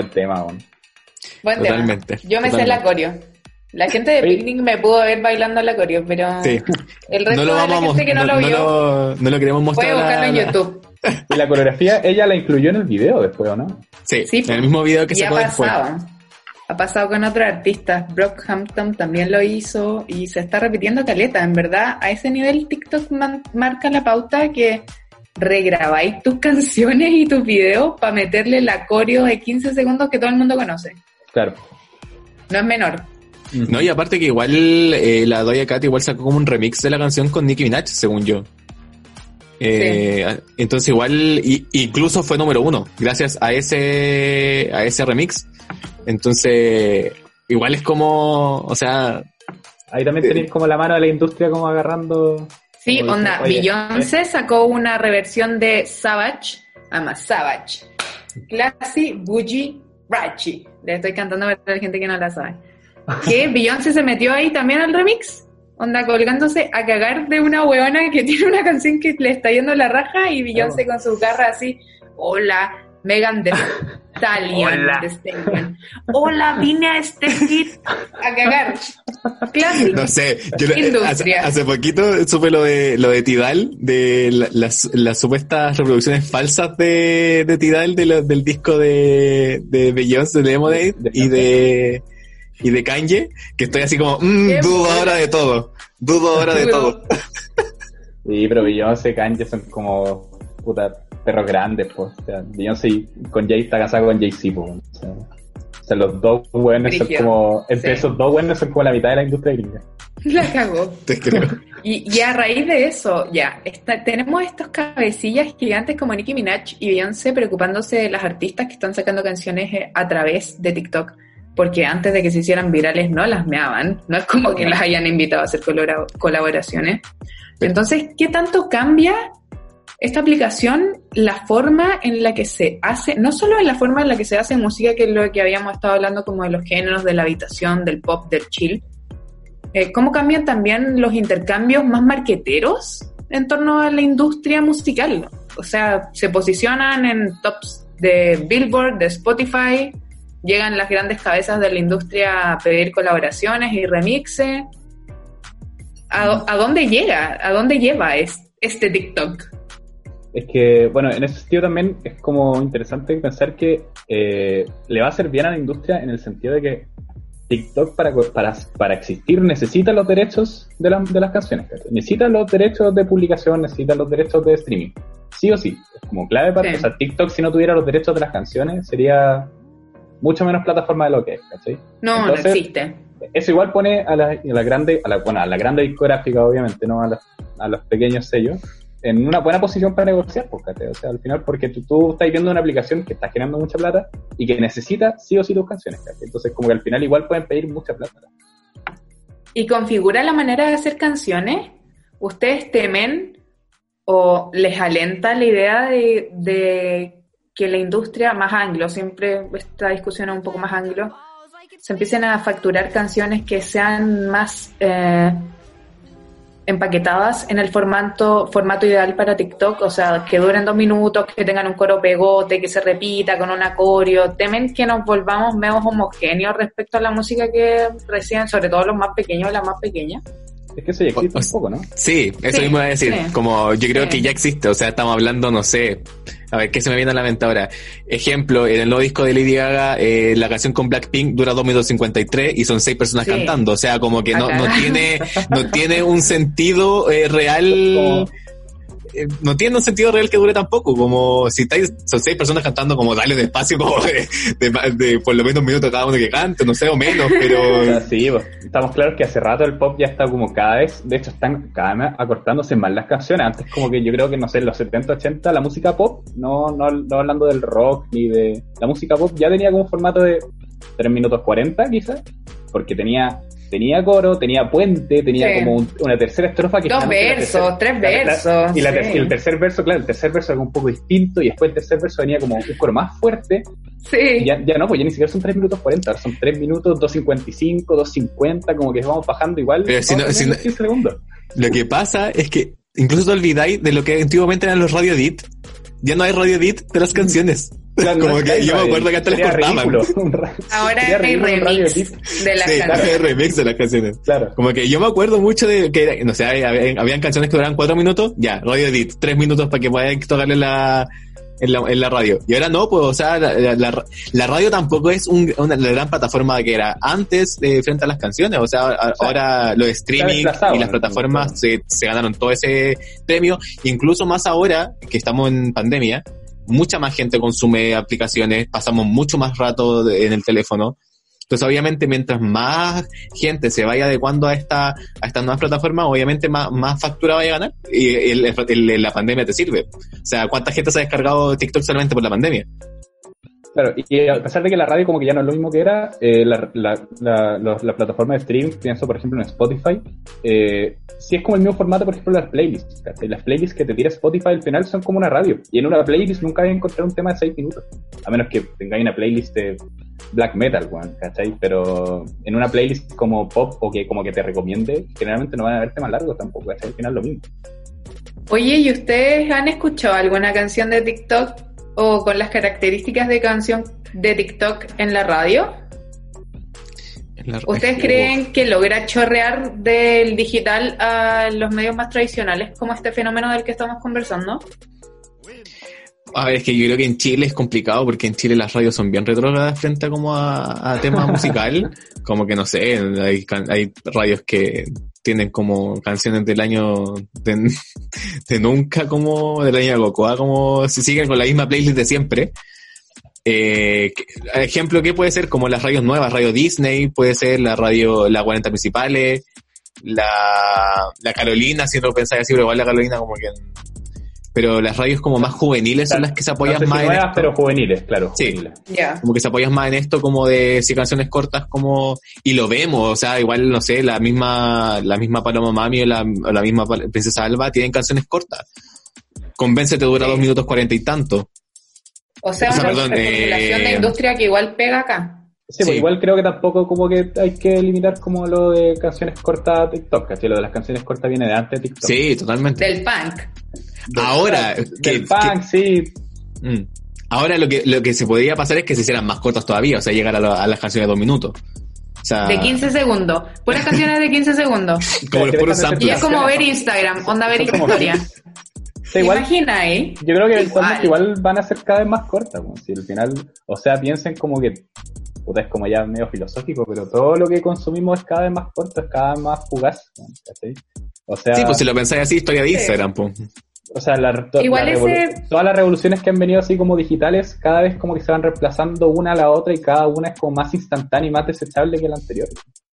Buen tema, weón. Buen tema. Totalmente, Yo me sé la coreo. La gente de. Picnic me pudo ver bailando la coreo, pero Sí. el resto No lo de la gente que no, lo no, vio lo, no lo queremos mostrar. puede buscarlo en la- YouTube. Y la coreografía, ella la incluyó en el video después, ¿o no? Sí, Sí, en el mismo video que ha sacó después. pasado. Ha pasado con otros artistas. Brockhampton también lo hizo y se está repitiendo caleta. En verdad, a ese nivel TikTok marca la pauta que regrabáis tus canciones y tus videos para meterle la coreo de 15 segundos que todo el mundo conoce. Claro. No es menor. No, y aparte que igual eh, la Doja Cat igual sacó como un remix de la canción con Nicki Minaj, según yo. Eh, Entonces igual, y- incluso fue número uno, gracias a ese, a ese remix. Entonces, igual es como, o sea, Ahí también tenéis como la mano de la industria como agarrando... Sí, como onda, dice, Beyoncé sacó una reversión de Savage, ama Savage, Classy, Bougie, Rachi. Le estoy cantando para la gente que no la sabe. Que (laughs) Beyoncé se metió ahí también al remix, onda colgándose a cagar de una huevona que (laughs) tiene una canción que le está yendo la raja y Beyoncé con su garra así, hola, Megan Thee Stallion, Hola. Hola, vine a este hit a cagar. Classic. no sé, yo le- hace, Industria. hace poquito supe lo de, lo de Tidal, de la- las, las supuestas reproducciones falsas de, de Tidal de lo- del disco de, de Beyoncé, de Lemonade De- de y de, y de Kanye, que estoy así como, mm, Qué dudo ahora de todo, dudo ahora de todo. Sí, pero Beyoncé y Kanye son como puta perros grandes, pues. O sea, Beyoncé con Jay está casada con Jay-Z, pues. O sea, o sea, los dos buenos son como. Entre Sí. esos dos buenos son como la mitad de la industria gringa. La cagó. Te creo. Y, y a raíz de eso, ya, está- tenemos estos cabecillas gigantes como Nicki Minaj y Beyoncé preocupándose de las artistas que están sacando canciones eh, a través de TikTok, porque antes de que se hicieran virales no las meaban, no es como que las hayan invitado a hacer colaboraciones. Entonces, ¿qué tanto cambia esta aplicación la forma en la que se hace, no solo en la forma en la que se hace música, que es lo que habíamos estado hablando como de los géneros, de la habitación, del pop, del chill, eh, ¿Cómo cambian también los intercambios más marqueteros en torno a la industria musical? O sea, se posicionan en tops de Billboard, de Spotify, llegan las grandes cabezas de la industria a pedir colaboraciones y remixes. ¿A, dónde llega? ¿A dónde lleva es- este TikTok? Es que, bueno, en ese sentido también es como interesante pensar que eh, le va a hacer bien a la industria en el sentido de que TikTok para, para, para existir necesita los derechos de, la- de las canciones. Necesita los derechos de publicación, necesita los derechos de streaming. Sí o sí. Es como clave para... Sí. O sea, TikTok si no tuviera los derechos de las canciones sería mucho menos plataforma de lo que es. ¿cachai? No, Entonces, no existe. Eso igual pone a la, a la grande, a la, bueno, a la grande discográfica, obviamente, no a, las- a los pequeños sellos, en una buena posición para negociar, ¿cachai? O sea, al final, porque tú, tú estás viendo una aplicación que está generando mucha plata y que necesita sí o sí tus canciones. Entonces, como que al final igual pueden pedir mucha plata. y configura la manera de hacer canciones, ¿ustedes temen o les alenta la idea de, de que la industria más anglo, siempre esta discusión es un poco más anglo, se empiecen a facturar canciones que sean más eh, empaquetadas en el formato, formato ideal para TikTok, o sea, que duren dos minutos, que tengan un coro pegote, que se repita con un acorio. ¿Temen que nos volvamos menos homogéneos respecto a la música que reciben, sobre todo los más pequeños y las más pequeñas? Es que eso ya existe O- o- un poco, ¿no? Sí, eso Sí, mismo iba a decir. sí. Como yo creo Sí. que ya existe, o sea, estamos hablando, no sé, a ver qué se me viene a la mente ahora. Ejemplo, en el nuevo disco de Lady Gaga, eh, la canción con Blackpink dura 2 minutos 53 y son seis personas Sí. cantando, o sea, como que no, no tiene, no (laughs) tiene un sentido eh, real. Como- eh, No tiene un sentido real que dure tampoco, como si estáis, son seis personas cantando, como dale despacio, como de, de- de por lo menos un minuto cada uno que cante, no sé, o menos, pero (laughs) sí, pues, estamos claros que hace rato el pop ya está como cada vez, de hecho están cada vez acortándose más las canciones. Antes como que yo creo que, no sé, en los 70, 80 la música pop, no, no, no hablando del rock ni de... La música pop ya tenía como un formato de 3 minutos 40 quizás, porque tenía tenía coro, tenía puente, tenía Sí. como un- una tercera estrofa que Dos versos, tercera- tres la- la- versos, y, la ter- sí. el tercer verso, claro, el tercer verso era un poco distinto y después el tercer verso venía como un coro más fuerte Sí. y ya, ya no, pues ya ni siquiera son 3 minutos 40, ahora son 3 minutos 2.55, 2.50, como que vamos bajando igual. Pero si no- vamos si teniendo no- 15 segundos. Lo que pasa es que incluso te olvidáis de lo que antiguamente eran los radio edit. Ya no hay radio edit de las canciones. Claro, Como no que yo me acuerdo que hasta les sería cortaban. (laughs) Ahora hay remix de las Sí, canciones. hay remix de las canciones. Claro. Como que yo me acuerdo mucho de que, no sé, había- habían canciones que duraban cuatro minutos, ya, radio edit, tres minutos para que puedan tocarle la, en, la, en la radio. Y ahora no, pues, o sea, la, la- la- la radio tampoco es un- una la gran plataforma que era antes eh, frente a las canciones. O sea, a- ahora los streaming y las plataformas se, se ganaron todo ese premio. Incluso más ahora que estamos en pandemia, mucha más gente consume aplicaciones, pasamos mucho más rato en el teléfono. Entonces, obviamente, mientras más gente se vaya adecuando a esta a estas nuevas plataformas, obviamente más, más factura vaya a ganar. Y el- la pandemia te sirve. O sea, ¿cuánta gente se ha descargado TikTok solamente por la pandemia? Claro, y a pesar de que la radio como que ya no es lo mismo que era, eh, la, plataforma de streaming, pienso por ejemplo en Spotify, eh, sí es como el mismo formato, por ejemplo, las playlists. ¿cachai? Las playlists que te tira Spotify al final son como una radio. Y en una playlist nunca vas a encontrar un tema de 6 minutos. A menos que tengáis una playlist de black metal, ¿cachai? Pero en una playlist como pop o que como que te recomiende, generalmente no van a haber temas largos tampoco, ¿cachai? Al final lo mismo. Oye, ¿y ustedes han escuchado alguna canción de TikTok o con las características de canción de TikTok en la radio? ¿Ustedes creen que logra chorrear del digital a los medios más tradicionales como este fenómeno del que estamos conversando? A ver, es que yo creo que en Chile es complicado porque en Chile las radios son bien retrógradas frente a como a, a tema (laughs) musical. Como que no sé, hay radios que tienen como canciones del año de, (laughs) nunca como del año de Cocoa, como si siguen con la misma playlist de siempre. Eh, ejemplo, ¿qué puede ser? Como las radios nuevas, Radio Disney, puede ser la radio, la 40 principales, la, la Carolina, si no pensáis así, pero igual la Carolina como que... Pero las radios como más juveniles son las que se apoyan no sé si más en nuevas, esto. pero juveniles, claro, Sí. juveniles. Ya. Como que se apoyan más en esto como de si canciones cortas como y lo vemos, o sea, igual no sé, la misma la misma Paloma Mami o la, o la misma Princesa Alba tienen canciones cortas. Convéncete dura Sí. dos minutos cuarenta y tanto. O sea, O sea, una perdón, reformulación eh, de industria que igual pega acá. Sí, pues Sí. igual creo que tampoco como que hay que limitar como lo de canciones cortas a TikTok, ¿cachai? Lo de las canciones cortas viene de antes de TikTok. Sí, totalmente. Del punk. Ahora, Del que, punk, sí. que- mm. ahora lo que lo que se podría pasar es que se hicieran más cortas todavía, o sea, llegar a, la- a las canciones de dos minutos. O sea, De 15 segundos. Puras canciones de 15 segundos. (laughs) como los puros Y es como ver Instagram, onda ver historia. (laughs) Igual, Imagina ahí. yo creo que Igual. igual van a ser cada vez más cortas, si al final, o sea, piensen como que, puta, es como ya medio filosófico, pero todo lo que consumimos es cada vez más corto, es cada vez más fugaz, ¿cachai? O sea, Sí, pues si lo pensáis así, historia de Sí. Instagram, pues. o sea la- to- Igual la ese- revolu- todas las revoluciones que han venido así como digitales, cada vez como que se van reemplazando una a la otra y cada una es como más instantánea y más desechable que la anterior.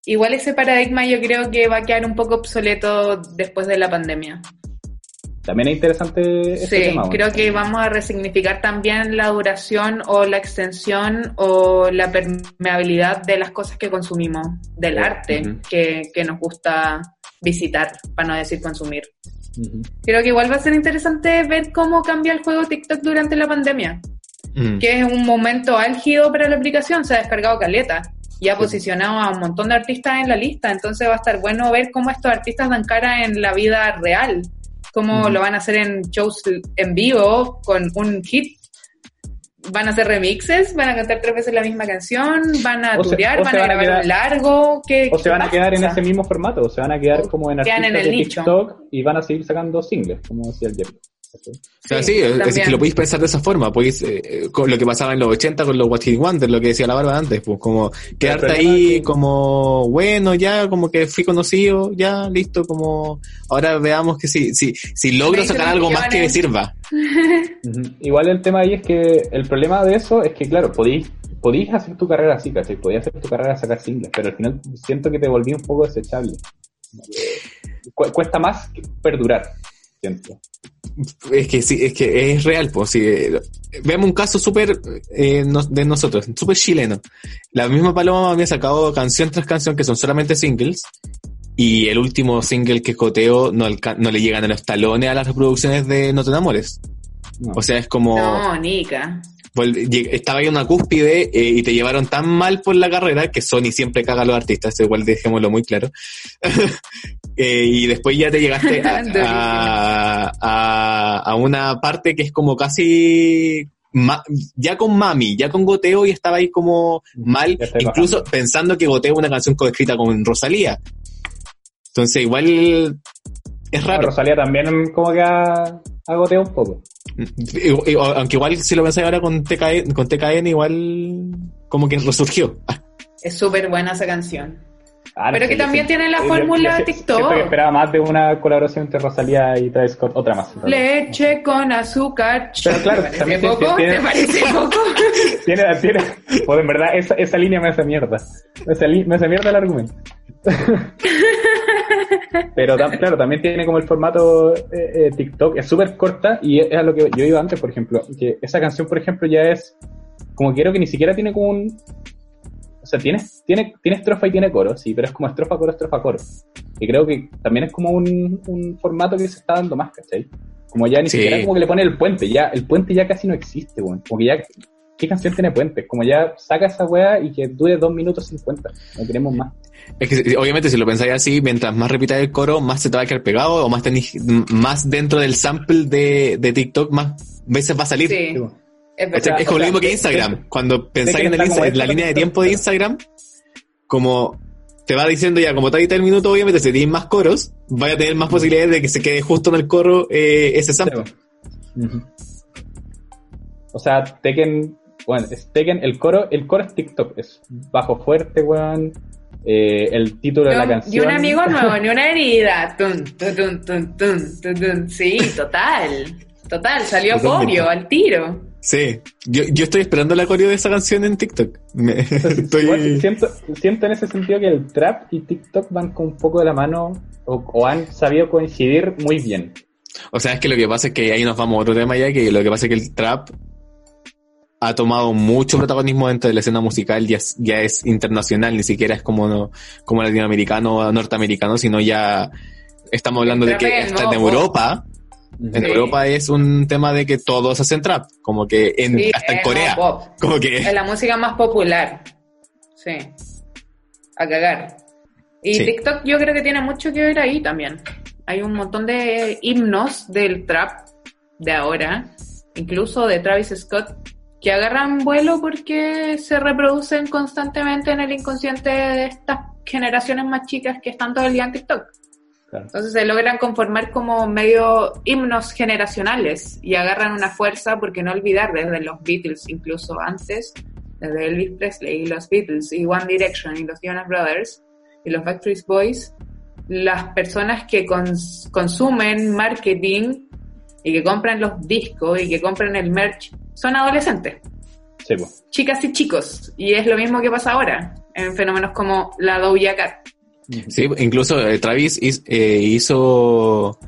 Igual ese paradigma yo creo que va a quedar un poco obsoleto después de la pandemia. También es interesante ese Sí, tema. bueno. creo que vamos a resignificar también la duración o la extensión o la permeabilidad de las cosas que consumimos, del Sí, arte que, que nos gusta visitar, para no decir consumir. Creo que igual va a ser interesante ver cómo cambia el juego TikTok durante la pandemia, Mm. que es un momento álgido para la aplicación, se ha descargado caleta y ha posicionado a un montón de artistas en la lista, entonces va a estar bueno ver cómo estos artistas dan cara en la vida real, cómo lo van a hacer en shows en vivo con un hit. Van a hacer remixes, van a cantar tres veces la misma canción, van a turear, van a van a grabar quedar- un largo. ¿qué- O se van a quedar en ese mismo formato, o se van a quedar como en en el de nicho. TikTok y van a seguir sacando singles, como decía el Jerry. O sea, Sí, sí, es- es también. que lo podéis pensar de esa forma, podéis, eh, eh, con lo que pasaba en los 80 con los What Hit Wonder, lo que decía la barba antes, pues como quedarte ahí como, bueno, ya, como que fui conocido, ya, listo, como, ahora veamos que si, si, si logro 20 sacar algo más que me sirva. (laughs) Igual el tema ahí es que el problema de eso es que, claro, podéis, podéis hacer tu carrera así, ¿cachai? Podéis hacer tu carrera sacar singles, pero al final siento que te volví un poco desechable. Cu- cuesta más que perdurar, Es que sí, es que es real, pues, eh, veamos un caso súper eh, de nosotros, súper chileno. La misma Paloma me había sacado canción tras canción que son solamente singles, y el último single que coteo no le llegan a los talones a las reproducciones de No te enamores. No. O sea, es como... No, Nica. estaba ahí en una cúspide eh, y te llevaron tan mal por la carrera que Sony siempre caga a los artistas, igual dejémoslo muy claro. (laughs) Eh, y después ya te llegaste a, (laughs) a, a- a una parte que es como casi ma- ya con Mami, ya con Goteo y estaba ahí como mal, Ya estoy incluso bajando. pensando que Goteo es una canción coescrita con Rosalía. Entonces igual es raro. Rosalía también como que ha, ha goteado un poco. Y- y- aunque igual si lo pensáis ahora con TKN, con TKN igual como que resurgió. Es súper buena esa canción. Ah, Pero que también siento- tiene la yo- fórmula TikTok. Que esperaba más de una colaboración entre Rosalía y Travis Scott, otra más. Leche con azúcar. Pero claro, ¿Te parece poco? tiene- ¿Te parece poco? Tiene, tiene, pues en verdad esa, esa línea me hace mierda. Me hace, li- me hace mierda el argumento. (laughs) Pero claro, también tiene como el formato eh, eh, TikTok, es súper corta y es a lo que yo iba antes, por ejemplo, que esa canción, por ejemplo, ya es como quiero que ni siquiera tiene como un... O sea, tiene, tiene, tiene estrofa y tiene coro, sí, pero es como estrofa, coro, estrofa, coro. Y creo que también es como un, un formato que se está dando más, ¿cachai? Como ya ni Sí. siquiera como que le pone el puente, ya, el puente ya casi no existe, weón. Como que ya, ¿qué canción tiene puentes? Como ya saca esa weá y que dure dos minutos cincuenta. No queremos más. Es que si- obviamente si lo pensáis así, mientras más repitas el coro, más se te va a quedar pegado o más tenéis, más dentro del sample de, de TikTok, más veces va a salir. Sí, es verdad. es como lo mismo que sé- Instagram. Cuando pensáis en, el está Insta- como en la línea de tiempo de. Instagram, como te va diciendo ya, como te edita el minuto, obviamente si tienes más coros, vaya a tener más posibilidades de que se quede justo en el coro eh, ese sample. O sea, Tekken, bueno, es Tekken, el coro, el coro es TikTok, es bajo fuerte, weón. Eh, el título de la Y canción. un amigo (laughs) nuevo, ni una herida. Tun, tun, tun, tun, tun, tun, tun. Sí, total. Total, salió. Fobio al tiro. Sí, yo, yo estoy esperando la coreo de esa canción en TikTok. Me- (laughs) estoy... siento, siento en ese sentido que el trap y TikTok van con un poco de la mano o, o han sabido coincidir muy bien. O sea, es que lo que pasa es que ahí nos vamos a otro tema ya, que lo que pasa es que el trap ha tomado mucho protagonismo dentro de la escena musical, ya es, ya es internacional, ni siquiera es como, no- como latinoamericano o norteamericano, sino ya estamos hablando de que hasta en. Europa, en Sí. Europa es un tema de que todos hacen trap, como que en, Sí, hasta en Corea, pop. como que... Es la música más popular. Sí. A cagar. Y Sí. TikTok yo creo que tiene mucho que ver ahí también. Hay un montón de himnos del trap de ahora, incluso de Travis Scott, que agarran vuelo porque se reproducen constantemente en el inconsciente de estas generaciones más chicas que están todo el día en TikTok. Claro. Entonces se logran conformar como medio himnos generacionales y agarran una fuerza porque no olvidar desde los Beatles, incluso antes, desde Elvis Presley y los Beatles y One Direction y los Jonas Brothers y los Backstreet Boys, las personas que cons- consumen marketing y que compran los discos y que compran el merch son adolescentes, Sí, pues. chicas y chicos. Y es lo mismo que pasa ahora en fenómenos como la Doja Cat. Sí, incluso eh, Travis eh, hizo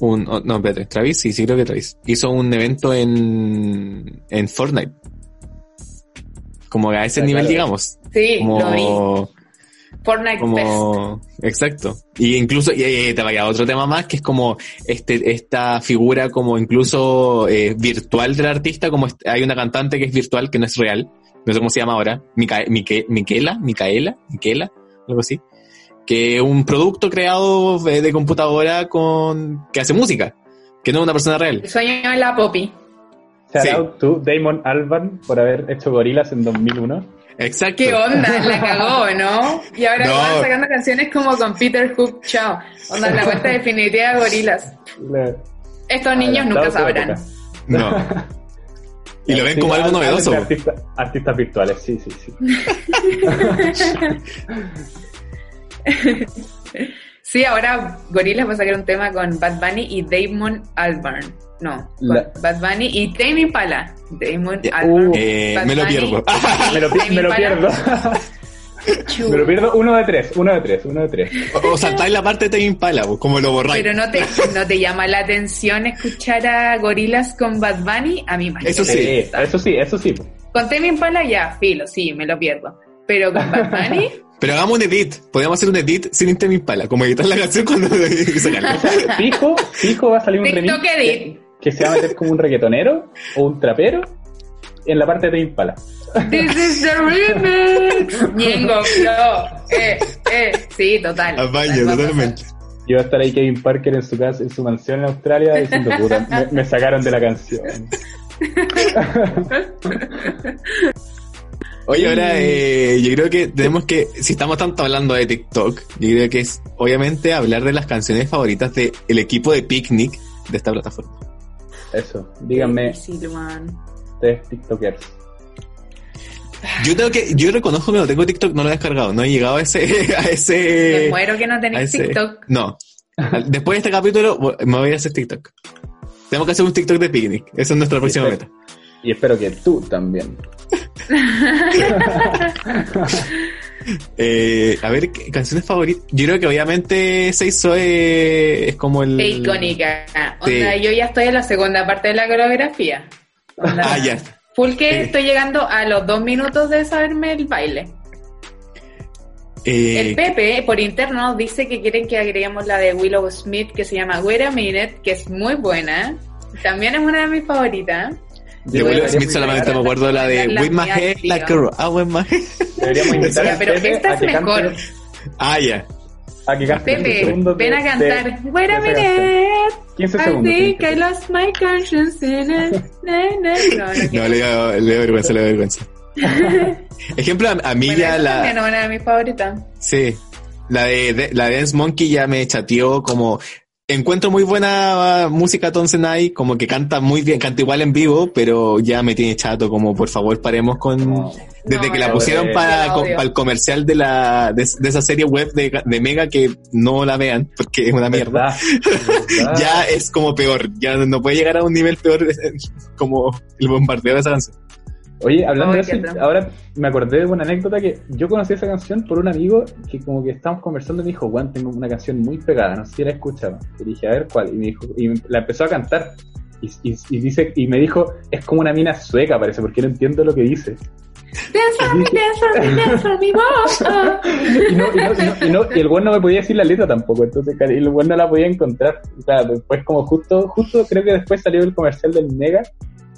un... oh, no, espérate, Travis, sí, sí creo que Travis. Hizo un evento en, en Fortnite. Como a ese nivel, claro. digamos. Sí, lo vi. Como... Fortnite Fest. como exacto y incluso y, y te vaya a otro tema más que es como este esta figura como incluso eh, virtual del artista como hay una cantante que es virtual que no es real no sé cómo se llama ahora Mica Mique- Miquela Micaela Miquela algo así que es un producto creado eh, de computadora con que hace música que no es una persona real El sueño de la Poppy. Shout Sí. out to Damon Albarn por haber hecho Gorilas en 2001. Exacto ¿Qué onda? La cagó, ¿no? Y ahora No. van sacando canciones como con Peter Hook, chao. Onda, la vuelta definitiva de gorilas. Estos niños adelantado nunca sabrán. época. no y lo ven Sí, como algo hablan de novedoso Artistas, artistas virtuales, sí, sí, sí. (laughs) (laughs) Sí, ahora Gorillaz va a sacar un tema con Bad Bunny y Damon Albarn. No, con La- Bad Bunny y Tame Impala. Damon Ya, Albarn. uh, eh, Bad me lo Bunny pierdo Me lo, me pierdo. Me lo pierdo uno de tres, uno de tres, uno de tres. o, o saltáis la parte de Tame Impala como lo borráis Pero no te, no te llama la atención escuchar a Gorilas con Bad Bunny, a mí más. Eso sí. gusta. eso sí, eso sí. Con Tame Impala ya, filo, sí, me lo pierdo. Pero con Bad Bunny, Pero hagamos un edit. Podríamos hacer un edit sin Tame Impala. Como editar la canción cuando (laughs) sacarla. Fijo, fijo va a salir un remix edit. que, que se va a meter como un reggaetonero o un trapero en la parte de Impala. this is the remix. Ñengo, Flo. Eh, eh, sí, total. Apaño, totalmente. Y va a estar ahí Kevin Parker en su casa, en su mansión en Australia, diciendo, puta, me, me sacaron de la canción. (laughs) Oye, ahora eh, yo creo que tenemos que, si estamos tanto hablando de TikTok, yo creo que es obviamente hablar de las canciones favoritas del equipo de Picnic de esta plataforma. Eso, díganme, Sí, man. ustedes TikTokers. Yo tengo que, yo reconozco que no tengo TikTok, no lo he descargado, no he llegado a ese, (laughs) a Me ese, muero que no tenéis ese- TikTok. No. Después de este capítulo me voy a hacer TikTok. Tenemos que hacer un TikTok de Picnic. Esa es nuestra próxima sí. meta. Y espero que tú también. (laughs) Eh, a ver, ¿qué canciones favoritas. Yo creo que obviamente se hizo eh, es como el. Es icónica. Onda, Sí. yo ya estoy en la segunda parte de la coreografía. Onda, Ah, ya. Full que Sí. estoy llegando a los dos minutos de saberme el baile. Eh, El Pepe, por interno, dice que quieren que agreguemos la de Willow Smith, que se llama Wait a Minute, que es muy buena. También es una de mis favoritas. De Yo Will Smith solamente me acuerdo la de La With my head like a rock. Ah, with my head. Deberíamos invitar Ya, a pero esta es mejor. Ah, ya. a que cante 15 Pepe, ven a cantar. Wait a minute. 15 I segundos. think tienes I lost my conscience in it. (laughs) No, no No, quiero. le dio vergüenza, le dio vergüenza. (laughs) Ejemplo, a, a mí Bueno, ya la. es una de mis favoritas. Sí. La de, de- la de Dance Monkey ya me chateó como. Encuentro muy buena música Tonsenai, como que canta muy bien, canta igual en vivo, pero ya me tiene chato, como por favor paremos con. No. Desde No, que la pusieron para, para el comercial de la de, de esa serie web de, de Mega que no la vean porque es una mierda. (laughs) Ya es como peor, ya no puede llegar a un nivel peor (laughs) como el bombardeo de esa canción. Oye, hablando Ay, de eso, ahora me acordé de una anécdota que yo conocí esa canción por un amigo que como que estábamos conversando y me dijo, Juan, tengo una canción muy pegada, no sé si la he escuchado. Y dije, a ver cuál. Y me dijo, y la empezó a cantar. Y, y- y dice, y me dijo, es como una mina sueca, parece, porque no entiendo lo que dice. Oh, (laughs) Y, el buen no me podía decir la letra tampoco, entonces y el buen no la podía encontrar. Y claro, después como justo, justo creo que después salió el comercial del Mega.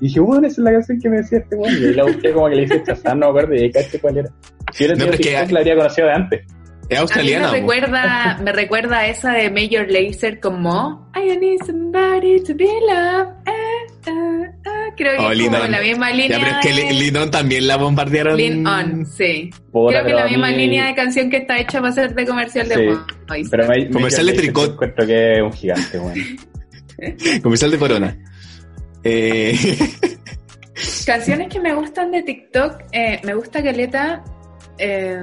Y dije, bueno, esa es la canción que me decía este buen. Y la busqué como que le hice chazar, no me acuerdo, y caché cuál era. Si hubiera No, tenido es que- la habría conocido de antes. Es A mí australiana. me recuerda, me recuerda a esa de Major Lazer como I need somebody to be loved. Ah, ah, ah. Creo que Oh, es como On. la misma línea. Ya, pero es que de- Li- Lidon también la bombardearon. Lean On, sí. Creo que la misma mí- línea de canción que está hecha para ser de comercial de Sí. Pero me, Comercial me- de tricot. Encuentro que es un gigante, bueno. (laughs) Comercial de Corona. Eh, (laughs) Canciones que me gustan de TikTok, eh, me gusta Caleta eh,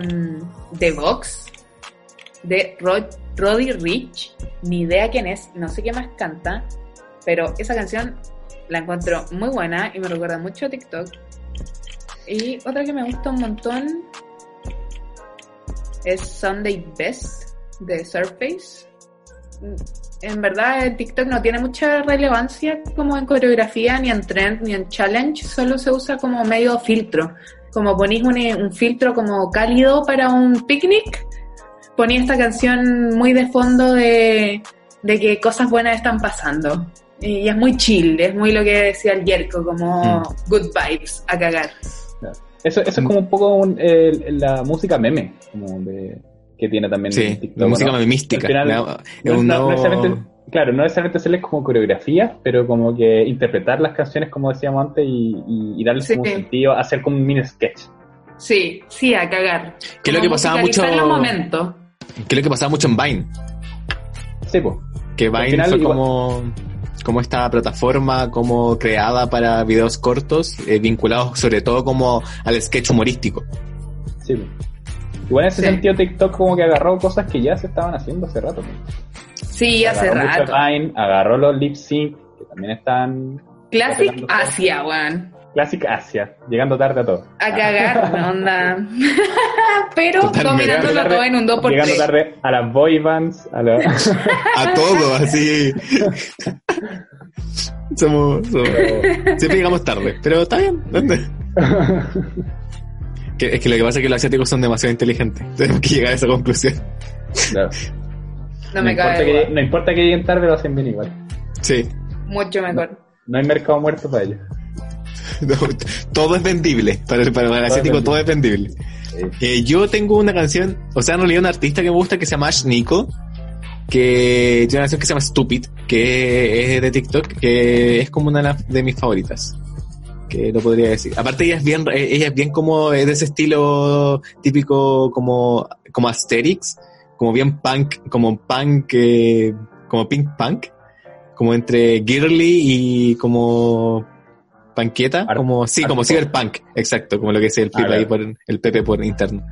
de Vox, de Rod, Roddy Rich, ni idea quién es, no sé qué más canta, pero esa canción la encuentro muy buena y me recuerda mucho a TikTok. Y otra que me gusta un montón es Sunday Best de Surface. En verdad, el TikTok no tiene mucha relevancia como en coreografía, ni en trend, ni en challenge, solo se usa como medio filtro. Como ponís un, un filtro como cálido para un picnic, ponís esta canción muy de fondo de, de que cosas buenas están pasando. Y es muy chill, es muy lo que decía el Yerko, como good vibes a cagar. Eso, eso es como un poco un- el- la música meme, como de, que tiene también sí, TikTok, la música ¿no? mística. Final, No, no- no necesariamente, claro, no necesariamente hacerles como coreografía, pero como que interpretar las canciones, como decíamos antes, y, y, y darles Sí. como un sentido, hacer como un mini sketch. Sí, sí, a cagar. Que es lo que pasaba mucho- que es lo que pasaba mucho en Vine. Sí, pues. Que Vine final fue igual- como, como esta plataforma como creada para videos cortos, eh, vinculados sobre todo como al sketch humorístico. Sí, pues. Igual en ese Sí. sentido TikTok como que agarró cosas que ya se estaban haciendo hace rato. Sí, hace agarró mucho rato. Vine, agarró los lip sync, que también están Classic. Asia, weón. Classic Asia, llegando tarde a todo. A cagar, (laughs) onda. (laughs) Pero dominándolo Llegando todo en un 2x3. Llegando tarde a las boy bands, a la... (laughs) A todo, así. somos, somos- Siempre llegamos tarde, pero está bien. Que- es que lo que pasa es que los asiáticos son demasiado inteligentes. (laughs) Tenemos que llegar a esa conclusión. Claro. No me importa cae que, igual. no importa que lleguen tarde, lo hacen bien igual. Sí. Mucho mejor. No hay mercado muerto para ellos. (laughs) No, todo es vendible. Para, el- para el asiático todo es vendible. Eh, yo tengo una canción, o sea, en realidad un artista que me gusta que se llama Ash Nico, que tiene una canción que se llama Stupid, que es de TikTok, que es como una de mis favoritas. Que lo podría decir. Aparte ella es bien, eh, ella es bien como de ese estilo típico como, como Asterix, como bien punk, como punk, eh, como pink punk, como entre girly y como panqueta, como, sí, como cyberpunk, exacto, como lo que es el Pepe ahí por, el Pepe por interno.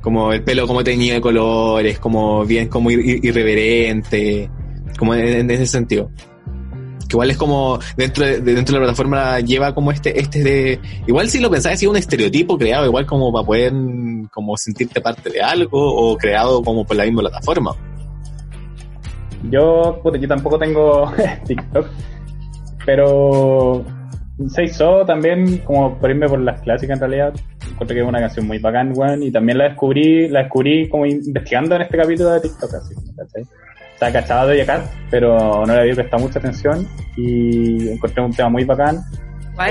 Como el pelo como teñido de colores, como bien, como irreverente, como en ese sentido que igual es como dentro de, dentro de la plataforma lleva como este este de igual si lo pensáis es un estereotipo creado igual como para poder como sentirte parte de algo o creado como por la misma plataforma yo yo tampoco tengo (laughs) TikTok pero se hizo también como por irme por las clásicas en realidad encuentro que es una canción muy bacán y también la descubrí la descubrí como investigando en este capítulo de TikTok así ¿cachai? Está cachado de acá, pero no le había prestado mucha atención y encontré un tema muy bacán.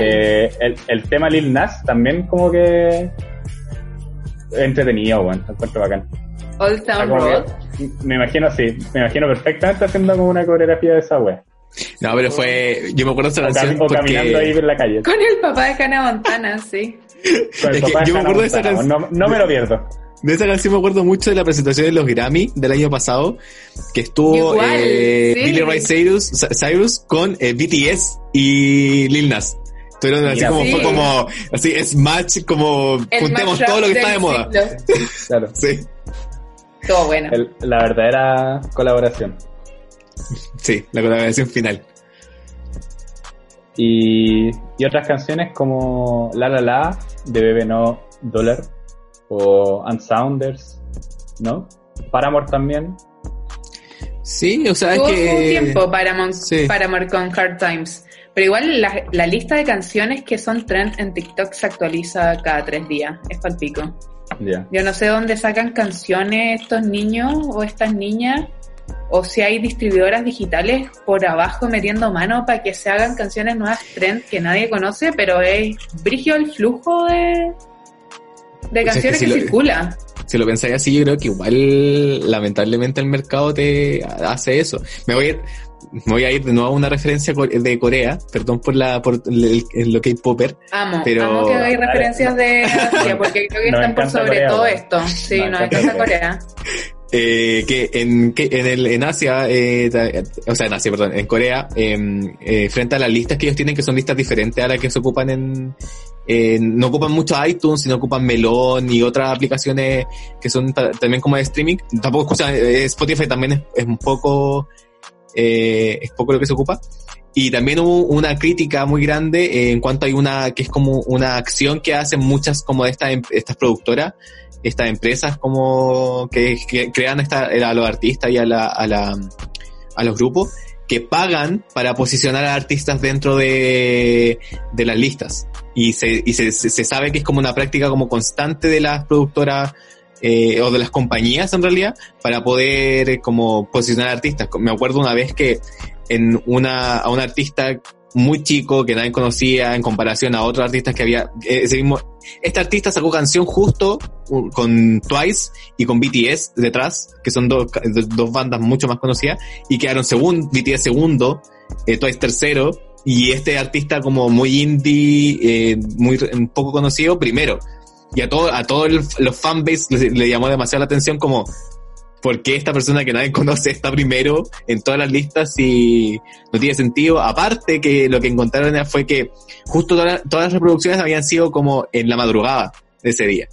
Eh, el, el, tema Lil Nas también como que entretenido, bueno, encuentro bacán. Old Town Road. Me imagino, sí, me imagino perfectamente haciendo como una coreografía de esa wea. No, pero fue, yo me acuerdo de esa canción o, caminando ahí por la calle. Con el papá de Hannah Montana, sí. Con el papá de yo me acuerdo de esa canción. No, no me lo pierdo. De esa canción me acuerdo mucho de la presentación de los Grammy del año pasado, que estuvo eh, Billy Ray Cyrus, Cyrus con eh, BTS y Lil Nas. Estuvieron así como, fue como, así, es match, como, juntemos todo lo que está de moda. (laughs) claro. Sí. Todo bueno. la verdadera colaboración. Sí, la colaboración final. Y, y otras canciones como La La La de Bebe No Dollar o Unsounders, ¿no? Paramore también. Sí, o sea, es que... un tiempo Paramore, con Hard Times. Pero igual la, lista de canciones que son trend en TikTok se actualiza cada tres días. Es palpico. Yo no sé dónde sacan canciones estos niños o estas niñas, o si hay distribuidoras digitales por abajo metiendo mano para que se hagan canciones nuevas trend que nadie conoce, pero es brigio el flujo de, de canciones que, circulan. Si lo pensáis así, yo creo que igual, lamentablemente, el mercado te hace eso. Me voy a ir, me voy a ir de nuevo a una referencia de Corea, perdón por la por lo que hay popper. Amo, pero... amo que hay referencias de (laughs) Asia, porque creo que están por sobre todo esto. Sí, no, hay encanta Corea. Eh, que en que en el en Asia eh, o sea en Asia perdón en Corea em, eh, frente a las listas que ellos tienen que son listas diferentes a las que se ocupan en, no ocupan mucho iTunes, sino ocupan Melon y otras aplicaciones que son también como de streaming. Tampoco, o eh, Spotify también es, un poco, eh, es poco lo que se ocupa. Y también hubo una crítica muy grande en cuanto hay una, que es como una acción que hacen muchas como de estas, em, estas productoras, estas empresas como que, crean esta, a los artistas y a la, a la, a los grupos, que pagan para posicionar a artistas dentro de, de las listas y, se, y se, sabe que es como una práctica como constante de las productoras eh, o de las compañías en realidad para poder eh, como posicionar artistas. Me acuerdo una vez que en una, a un artista muy chico que nadie conocía en comparación a otros artistas que había eh, ese mismo este artista sacó canción justo con Twice y con BTS detrás que son dos, dos bandas mucho más conocidas y quedaron segundo BTS segundo Twice tercero y este artista como muy indie, eh, muy poco conocido, primero. Y a todo, a todos los fanbase le, llamó demasiado la atención como, ¿por qué esta persona que nadie (laughs) conoce está primero en todas las listas y no tiene sentido? Aparte que lo que encontraron fue que justo todas las reproducciones habían sido como en la madrugada de ese día.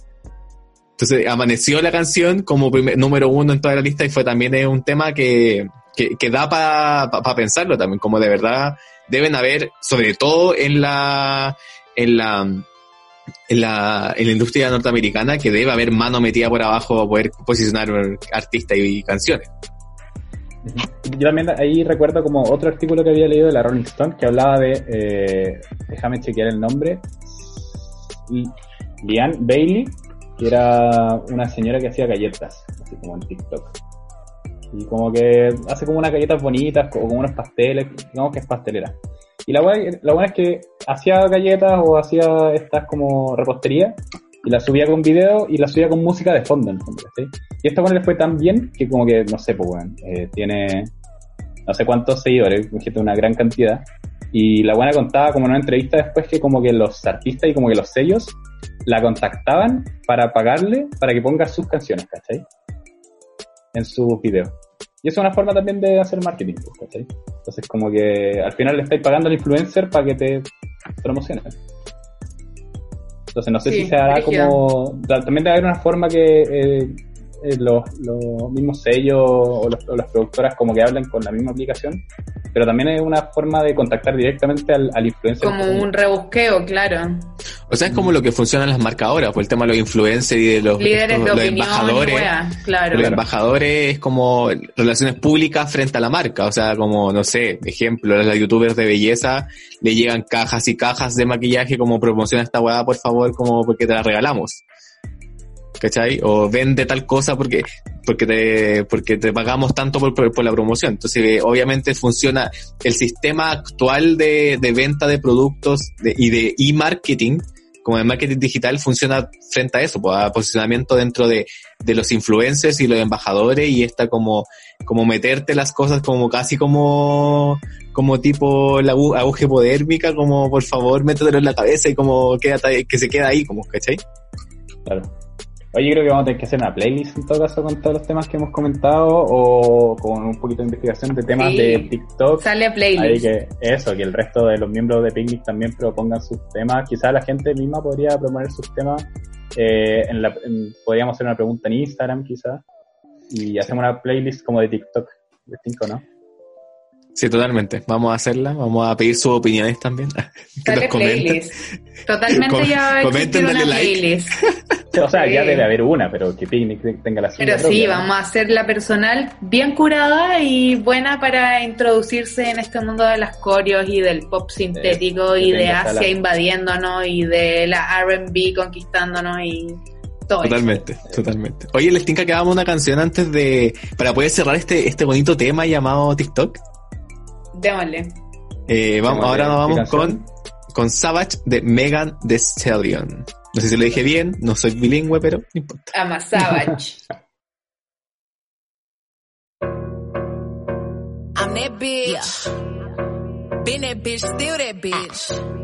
Entonces amaneció la canción como número uno en toda la lista y fue también un tema que, que, da para pensarlo también, como de verdad deben haber, sobre todo en la, en la, en la, en la industria norteamericana, que debe haber mano metida por abajo para poder posicionar artistas y, canciones. Yo también ahí recuerdo como otro artículo que había leído de la Rolling Stone que hablaba de, eh, déjame chequear el nombre, Liane Bailey, que era una señora que hacía galletas, así como en TikTok. Y como que hace como unas galletas bonitas, o como unos pasteles, digamos que es pastelera. Y la buena, la es que hacía galletas o hacía estas como repostería y las subía con video y las subía con música de fondo en Y esto con él fue tan bien que como que, no sé, pues bueno, eh, tiene no sé cuántos seguidores, una gran cantidad. Y la buena contaba como en una entrevista después que como que los artistas y como que los sellos la contactaban para pagarle para que ponga sus canciones, ¿cachai? En sus videos. Y eso es una forma también de hacer marketing, ¿cachai? Entonces como que al final le estáis pagando al influencer para que te promocione. Entonces no sé Sí, si se hará como... También debe haber una forma que eh, eh, los, los mismos sellos o, los- o las productoras como que hablen con la misma aplicación, pero también es una forma de contactar directamente al, al influencer. Como un rebusqueo, claro. O sea, es como lo que funcionan las marcas ahora, por el tema de los influencers y de los, Líderes estos- de los opinión embajadores. wea, claro. Los embajadores es como relaciones públicas frente a la marca. O sea, como, no sé, ejemplo, las youtubers de belleza le llegan cajas y cajas de maquillaje como promociona esta weá, por favor, como porque te la regalamos. ¿Cachai? O vende tal cosa porque, porque te, porque te pagamos tanto por, por- la promoción. Entonces, eh, obviamente funciona el sistema actual de, de venta de productos de- y de e-marketing, como de marketing digital, funciona frente a eso, pues, a posicionamiento dentro de, de los influencers y los embajadores y esta como, como meterte las cosas como casi como, como tipo la agu- aguja hipodérmica, como por favor métetelo en la cabeza y como ahí- que se queda ahí, como, ¿cachai? Claro. Oye, creo que vamos a tener que hacer una playlist en todo caso con todos los temas que hemos comentado o con un poquito de investigación de temas Sí. de TikTok. Sale Ahí playlist. que eso, que el resto de los miembros de Picnic también propongan sus temas. Quizás la gente misma podría proponer sus temas. Eh, en la, en- podríamos hacer una pregunta en Instagram, quizás. Y hacemos una playlist como de TikTok. De cinco, ¿no? Sí, totalmente. Vamos a hacerla, vamos a pedir sus opiniones también. (laughs) que Sale nos playlist. Totalmente Com- ya comenten, una dale like. playlist. (laughs) O sea, ya Sí. debe haber una, pero que Picnic tenga la suya Pero sí, propia, ¿no? vamos a hacerla personal, bien curada y buena para introducirse en este mundo de las coreos y del pop sintético y de Asia invadiéndonos y de la R&B conquistándonos y todo eso. Totalmente, totalmente. Oye, les tinca que hagamos una canción antes de, para poder cerrar este, este bonito tema llamado TikTok. Démosle. Eh, vamos, Démosle, ahora nos ¿qué vamos con, con Savage de Megan Thee Stallion. No sé si lo dije bien, no soy bilingüe, pero no importa. Ama Savage. I'm that bitch. Been that bitch, still that bitch.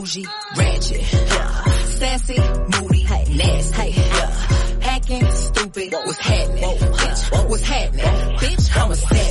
bougie, ratchet. Yeah. Sassy, moody, nasty. Yeah. Acting stupid. What's happening? Bitch, what's happening? Bitch, I'm a savage.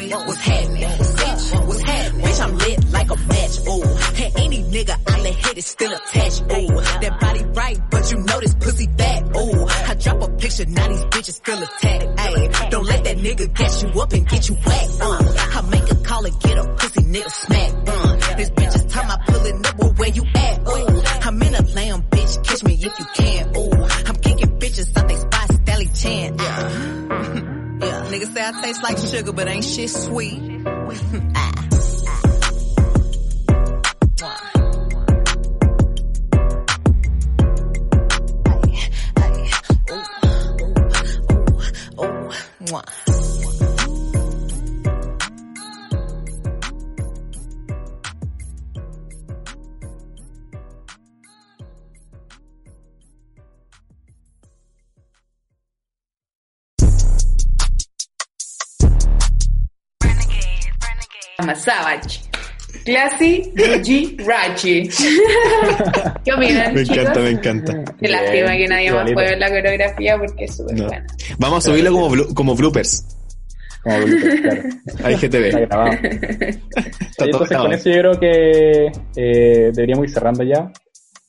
Stupid, what's happening? Bitch, what's happening? Bitch, I'm lit like a match. Ooh, and any nigga I let hit is still attached. Ooh, that body right, but you know this pussy bad. Ooh, I drop a picture, now these bitches still attacked. Ayy, don't let that nigga catch you up and get you whacked. Uh, I make a call and get a pussy nigga smack. Uh, I taste like sugar, but ain't shit sweet. (laughs) savage. Classy, Gucci, Rachi. (laughs) ¿Qué opinan, Me chicos? encanta, me encanta. Qué lástima que nadie más puede ver la coreografía porque es súper No. buena. Vamos a subirlo como, como bloopers Como bloopers, claro. (laughs) a Está IGTV. grabado. (laughs) Está todo Entonces, con grabado. eso yo creo que eh, deberíamos ir cerrando ya.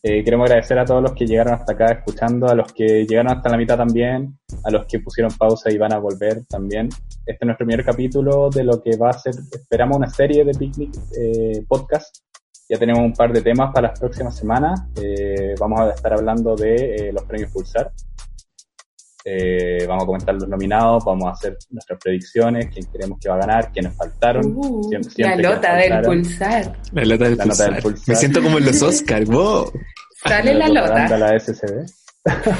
Eh, queremos agradecer a todos los que llegaron hasta acá escuchando, a los que llegaron hasta la mitad también, a los que pusieron pausa y van a volver también. Este es nuestro primer capítulo de lo que va a ser, esperamos, una serie de Picnic eh, Podcast. Ya tenemos un par de temas para las próximas semanas. Eh, vamos a estar hablando de eh, los premios Pulsar. Eh, vamos a comentar los nominados, vamos a hacer nuestras predicciones, quién creemos que va a ganar, quiénes faltaron. Uh, Siempre- la siempre lota del pulsar. La lata del La nota del pulsar. pulsar. Me siento como en los Oscars. wow. Sale la propaganda lota. la SCB.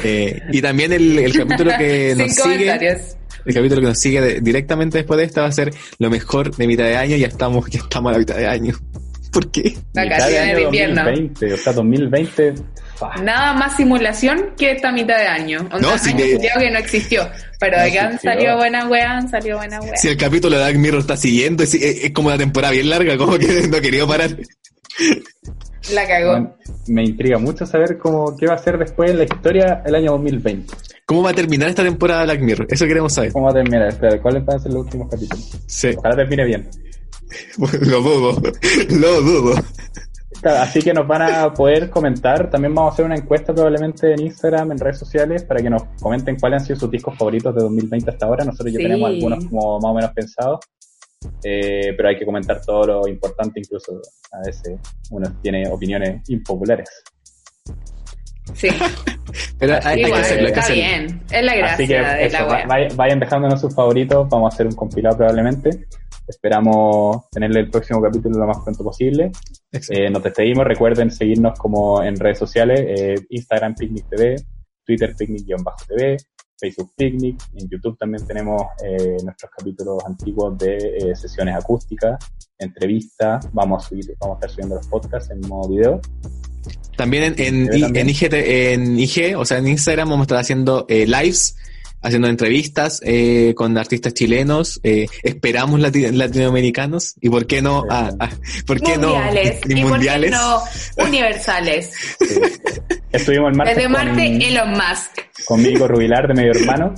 Eh, y también el, el capítulo que (laughs) Sin nos sigue, el capítulo que nos sigue de- directamente después de esta va a ser lo mejor de mitad de año. Ya estamos, ya estamos a la mitad de año. (laughs) ¿Por qué? Vacaciones Mitad de invierno. 2020, o sea, 2020. fa, Nada más simulación que esta mitad de año. Onda, No, sí año que- no existió. Pero No de que han existió. salido buenas weas, han salido buenas weas. Si el capítulo de Dark Mirror está siguiendo, es, es- es como una temporada bien larga, como que (laughs) no quería parar. La cagó. man, me intriga mucho saber cómo qué va a ser después en la historia el año 2020. ¿Cómo va a terminar esta temporada de Black Mirror? Eso queremos saber. ¿Cómo va a terminar? Espera, ¿cuáles van a ser los últimos capítulos? Sí, Ojalá termine bien. (laughs) lo dudo, lo dudo. Claro, así que nos van a poder comentar. También vamos a hacer una encuesta probablemente en Instagram, en redes sociales, para que nos comenten cuáles han sido sus discos favoritos de 2020 hasta ahora. Nosotros ya Sí. tenemos algunos como más o menos pensados. Eh, pero hay que comentar todo lo importante, incluso a veces uno tiene opiniones impopulares. Sí, (laughs) Pero hay, hay que igual, hacerlo, hay que está hacerlo. bien. Es la gracia Así que de eso, la va- wea. vay- vayan dejándonos sus favoritos, vamos a hacer un compilado probablemente. Esperamos tenerle el próximo capítulo lo más pronto posible. Eh, nos despedimos, recuerden seguirnos como en redes sociales, eh, Instagram Picnic TV, Twitter Picnic-TV, Facebook Picnic, en YouTube también tenemos eh, nuestros capítulos antiguos de eh, sesiones acústicas, entrevistas, vamos a subir, vamos a estar subiendo los podcasts en modo video. También en, en, I- también. en, IGT en IG, o sea, en Instagram vamos a estar haciendo eh, lives, haciendo entrevistas eh, con artistas chilenos, eh, esperamos lati- latinoamericanos, y por qué no, ah, ah, por qué mundiales. no, (laughs) y mundiales. por qué no universales. Sí. Estuvimos el martes Desde con, Marte, Elon Musk. con Mico Rubilar de Medio Hermano.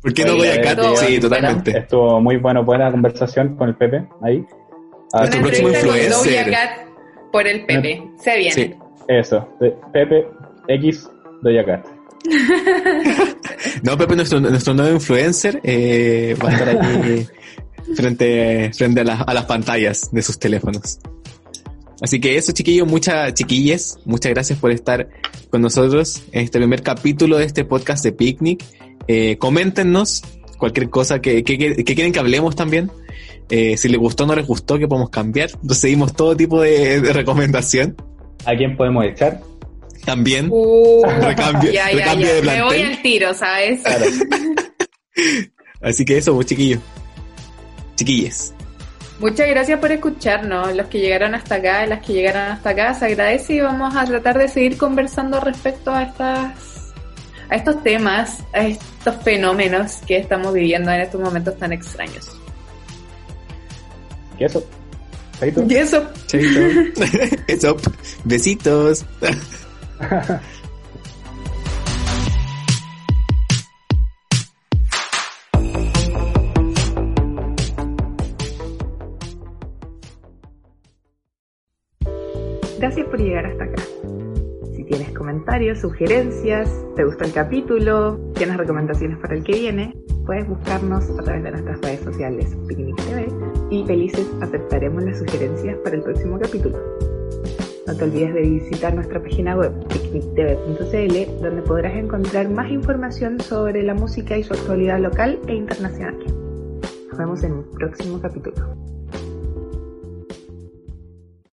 ¿Por qué no voy acá? Sí, bueno, totalmente. Estuvo muy bueno, buena conversación con el Pepe ahí. A Una próximo con influencer. Por el Pepe. Se viene. Sí. Eso, Pepe X Doja Cat. No, Pepe, nuestro, nuestro nuevo influencer, eh, va a estar aquí (laughs) frente, frente a, las- a las pantallas de sus teléfonos. Así que eso, chiquillos, muchas chiquilles, muchas gracias por estar con nosotros en este primer capítulo de este podcast de Picnic. Eh, coméntenos cualquier cosa que, que, que- que quieren que hablemos también. Eh, si les gustó o no les gustó, que podemos cambiar. Recibimos todo tipo de, de recomendación. ¿A quién podemos echar? También. Uh, Recambio- ya, ya, recambio ya. de Me voy plantel. al tiro, ¿sabes? Claro. Así que eso, pues, chiquillos. Chiquilles. Muchas gracias por escucharnos, los que llegaron hasta acá, las que llegaron hasta acá, se agradece y vamos a tratar de seguir conversando respecto a estas, a estos temas, a estos fenómenos que estamos viviendo en estos momentos tan extraños. ¿Qué eso? Chaito. Y eso, Chaito. (laughs) Eso. Besitos. (laughs) (laughs) Gracias por llegar hasta acá. Si tienes comentarios, sugerencias, te gustó el capítulo, tienes recomendaciones para el que viene, puedes buscarnos a través de nuestras redes sociales Picnic TV y felices aceptaremos las sugerencias para el próximo capítulo. No te olvides de visitar nuestra página web picnictv.cl donde podrás encontrar más información sobre la música y su actualidad local e internacional. Nos vemos en un próximo capítulo.